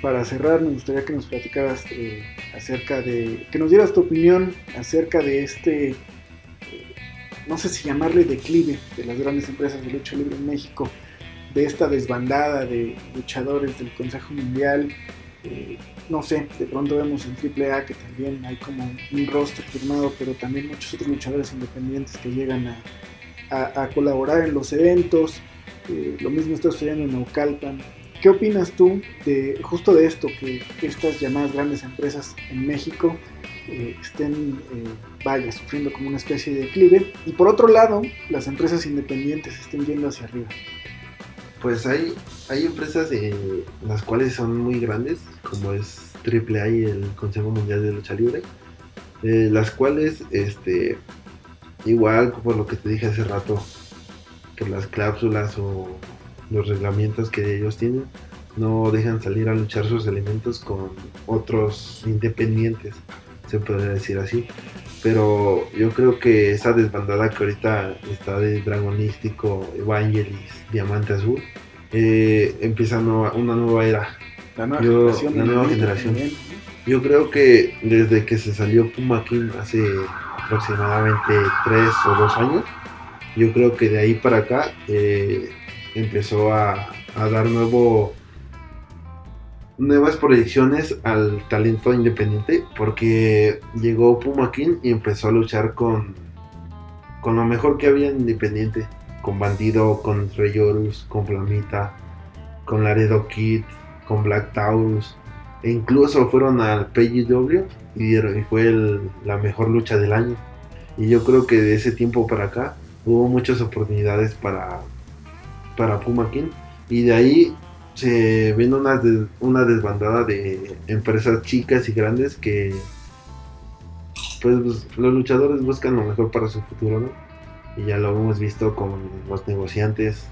para cerrar, me gustaría que nos platicaras eh, acerca de, que nos dieras tu opinión acerca de este, eh, no sé si llamarle declive de las grandes empresas de lucha libre en México, de esta desbandada de luchadores del Consejo Mundial. Eh, no sé, de pronto vemos en AAA que también hay como un roster firmado, pero también muchos otros luchadores independientes que llegan a, colaborar en los eventos. Eh, lo mismo está sucediendo en Naucalpan. ¿Qué opinas tú de justo de esto, que, estas llamadas grandes empresas en México eh, estén, eh, vaya, sufriendo como una especie de declive? Y por otro lado, las empresas independientes estén yendo hacia arriba. Pues hay, hay empresas en las cuales son muy grandes, como es AAA y el Consejo Mundial de Lucha Libre, eh, las cuales, este, igual por lo que te dije hace rato, por las cláusulas o los reglamentos que ellos tienen, no dejan salir a luchar sus elementos con otros independientes, se puede decir así. Pero yo creo que esa desbandada que ahorita está de Dragonístico, Evangelis, Diamante Azul, eh, empieza una nueva era. La nueva generación. Yo creo que desde que se salió Puma King hace aproximadamente 3 o 2 años, yo creo que de ahí para acá eh, empezó a, a dar nuevo nuevas proyecciones al talento independiente porque llegó Puma King y empezó a luchar con, con lo mejor que había en Independiente. Con Bandido, con Reyorus, con Flamita, con Laredo Kid, con Black Taurus. E incluso fueron al PGW y, fue la mejor lucha del año. Y yo creo que de ese tiempo para acá hubo muchas oportunidades para, para Puma King. Y de ahí se ven una, una desbandada de empresas chicas y grandes que pues los luchadores buscan lo mejor para su futuro, ¿no? Y ya lo hemos visto con los negociantes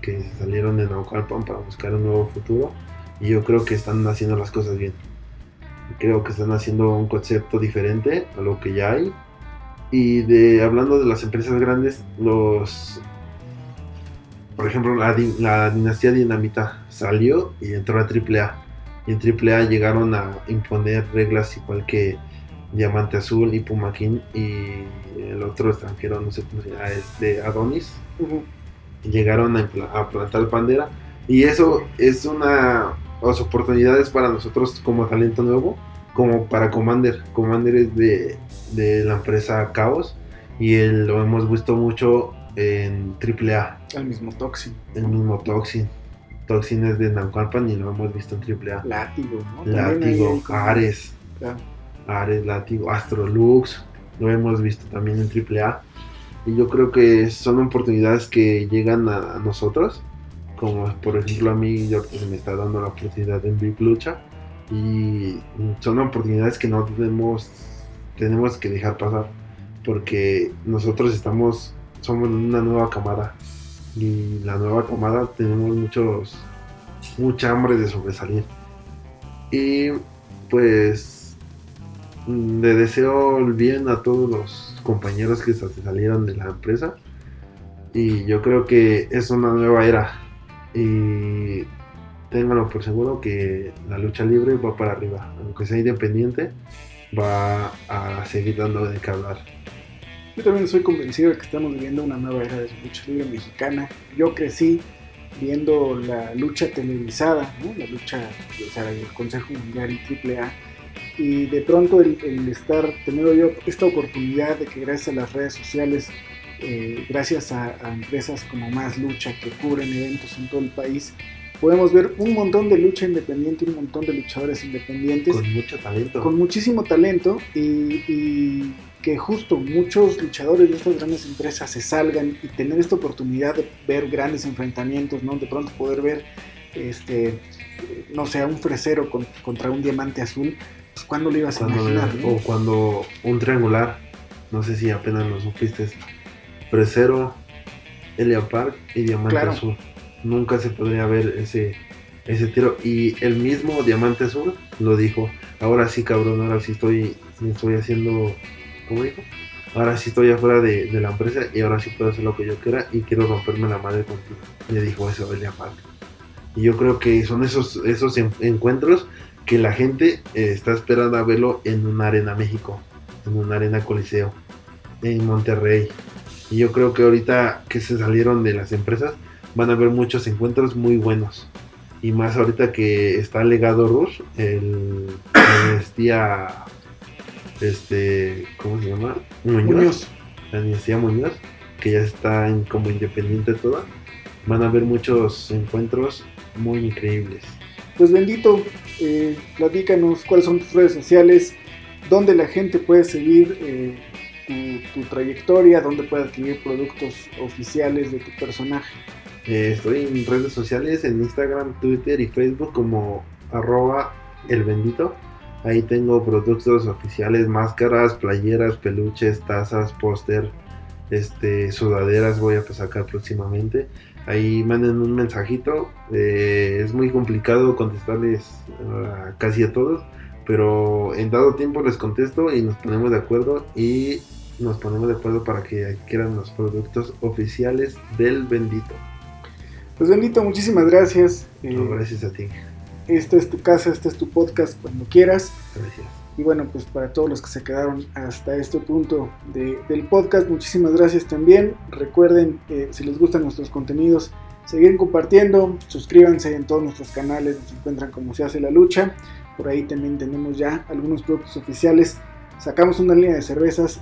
que salieron de Naucalpan para buscar un nuevo futuro. Y yo creo que están haciendo las cosas bien. Creo que están haciendo un concepto diferente a lo que ya hay. Y de hablando de las empresas grandes, los por ejemplo, la, la, dinastía dinamita salió y entró a AAA. Y en AAA llegaron a imponer reglas igual que Diamante Azul y Puma King y el otro extranjero, no sé cómo se llama, es de Adonis. Llegaron a, a, plantar bandera. Y eso es una las oportunidades para nosotros como talento nuevo, como para Commander. Commander es de, de la empresa Chaos y lo hemos visto mucho en AAA. El mismo Toxin. El mismo Toxin. Toxin es de Naucalpan y lo hemos visto en AAA. Látigo, ¿no? Látigo, Ares. Ares, Látigo, Astrolux. Lo hemos visto también en AAA. Y yo creo que son oportunidades que llegan a, nosotros. Como por ejemplo a mí, yo se me está dando la oportunidad en Big Lucha. Y son oportunidades que no tenemos, tenemos que dejar pasar. Porque nosotros estamos somos una nueva camada. Y la nueva camada tenemos muchos mucha hambre de sobresalir. Y pues mm, le deseo el bien a todos los compañeros que salieron de la empresa y yo creo que es una nueva era y ténganlo por seguro que la lucha libre va para arriba, aunque sea independiente, va a seguir dando de qué hablar. Yo también soy convencido de que estamos viviendo una nueva era de lucha libre mexicana. Yo crecí viendo la lucha televisada, la lucha, o sea, el Consejo Mundial y AAA, y de pronto el, estar teniendo yo esta oportunidad de que gracias a las redes sociales, eh, gracias a, empresas como Más Lucha que cubren eventos en todo el país, podemos ver un montón de lucha independiente, un montón de luchadores independientes. Con mucho talento. Con muchísimo talento y que justo muchos luchadores de estas grandes empresas se salgan y tener esta oportunidad de ver grandes enfrentamientos, ¿no? De pronto poder ver, este, no sé, un fresero contra un diamante azul, pues ¿cuándo lo ibas a imaginar? O cuando un triangular, no sé si apenas lo supiste, fresero, Elia Park y diamante azul. Nunca se podría ver ese, ese tiro. Y el mismo diamante azul lo dijo, ahora sí cabrón, ahora sí estoy, estoy haciendo dijo, ahora sí estoy afuera de, la empresa y ahora sí puedo hacer lo que yo quiera y quiero romperme la madre contigo. Le dijo eso Elia Park. Y yo creo que son esos, esos encuentros que la gente eh, está esperando a verlo en una arena México, en una arena Coliseo, en Monterrey. Y yo creo que ahorita que se salieron de las empresas van a haber muchos encuentros muy buenos. Y más ahorita que está legado Rush, el, el este, ¿cómo se llama? Muñoz. La Universidad Muñoz, que ya está en, como independiente toda. Van a haber muchos encuentros muy increíbles. Pues bendito, eh, platícanos cuáles son tus redes sociales, dónde la gente puede seguir eh, tu, trayectoria, dónde puede adquirir productos oficiales de tu personaje. Eh, estoy en redes sociales, en Instagram, Twitter y Facebook como arroba el bendito. Ahí tengo productos oficiales, máscaras, playeras, peluches, tazas, póster, este, sudaderas voy a sacar próximamente. Ahí manden un mensajito. Eh, es muy complicado contestarles casi a todos, pero en dado tiempo les contesto y nos ponemos de acuerdo y nos ponemos de acuerdo para que adquieran los productos oficiales del bendito. Pues bendito, muchísimas gracias. gracias a ti esta es tu casa, este es tu podcast cuando quieras. Gracias. Y bueno, pues para todos los que se quedaron hasta este punto del podcast, muchísimas gracias también. Recuerden, eh, si les gustan nuestros contenidos, seguir compartiendo, suscríbanse en todos nuestros canales, nos encuentran como se hace la lucha. Por ahí también tenemos ya algunos productos oficiales. Sacamos una línea de cervezas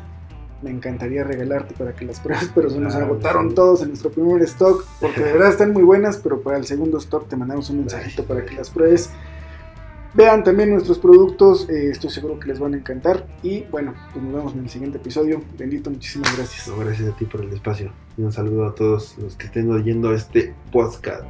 me encantaría regalarte para que las pruebes, pero se nos agotaron todos en nuestro primer stock, porque de verdad están muy buenas, pero para el segundo stock te mandamos un mensajito para que las pruebes. Vean también nuestros productos, eh, estoy seguro que les van a encantar. Y bueno, pues nos vemos en el siguiente episodio. Bendito, muchísimas gracias. gracias a ti por el espacio. Y un saludo a todos los que estén oyendo este podcast.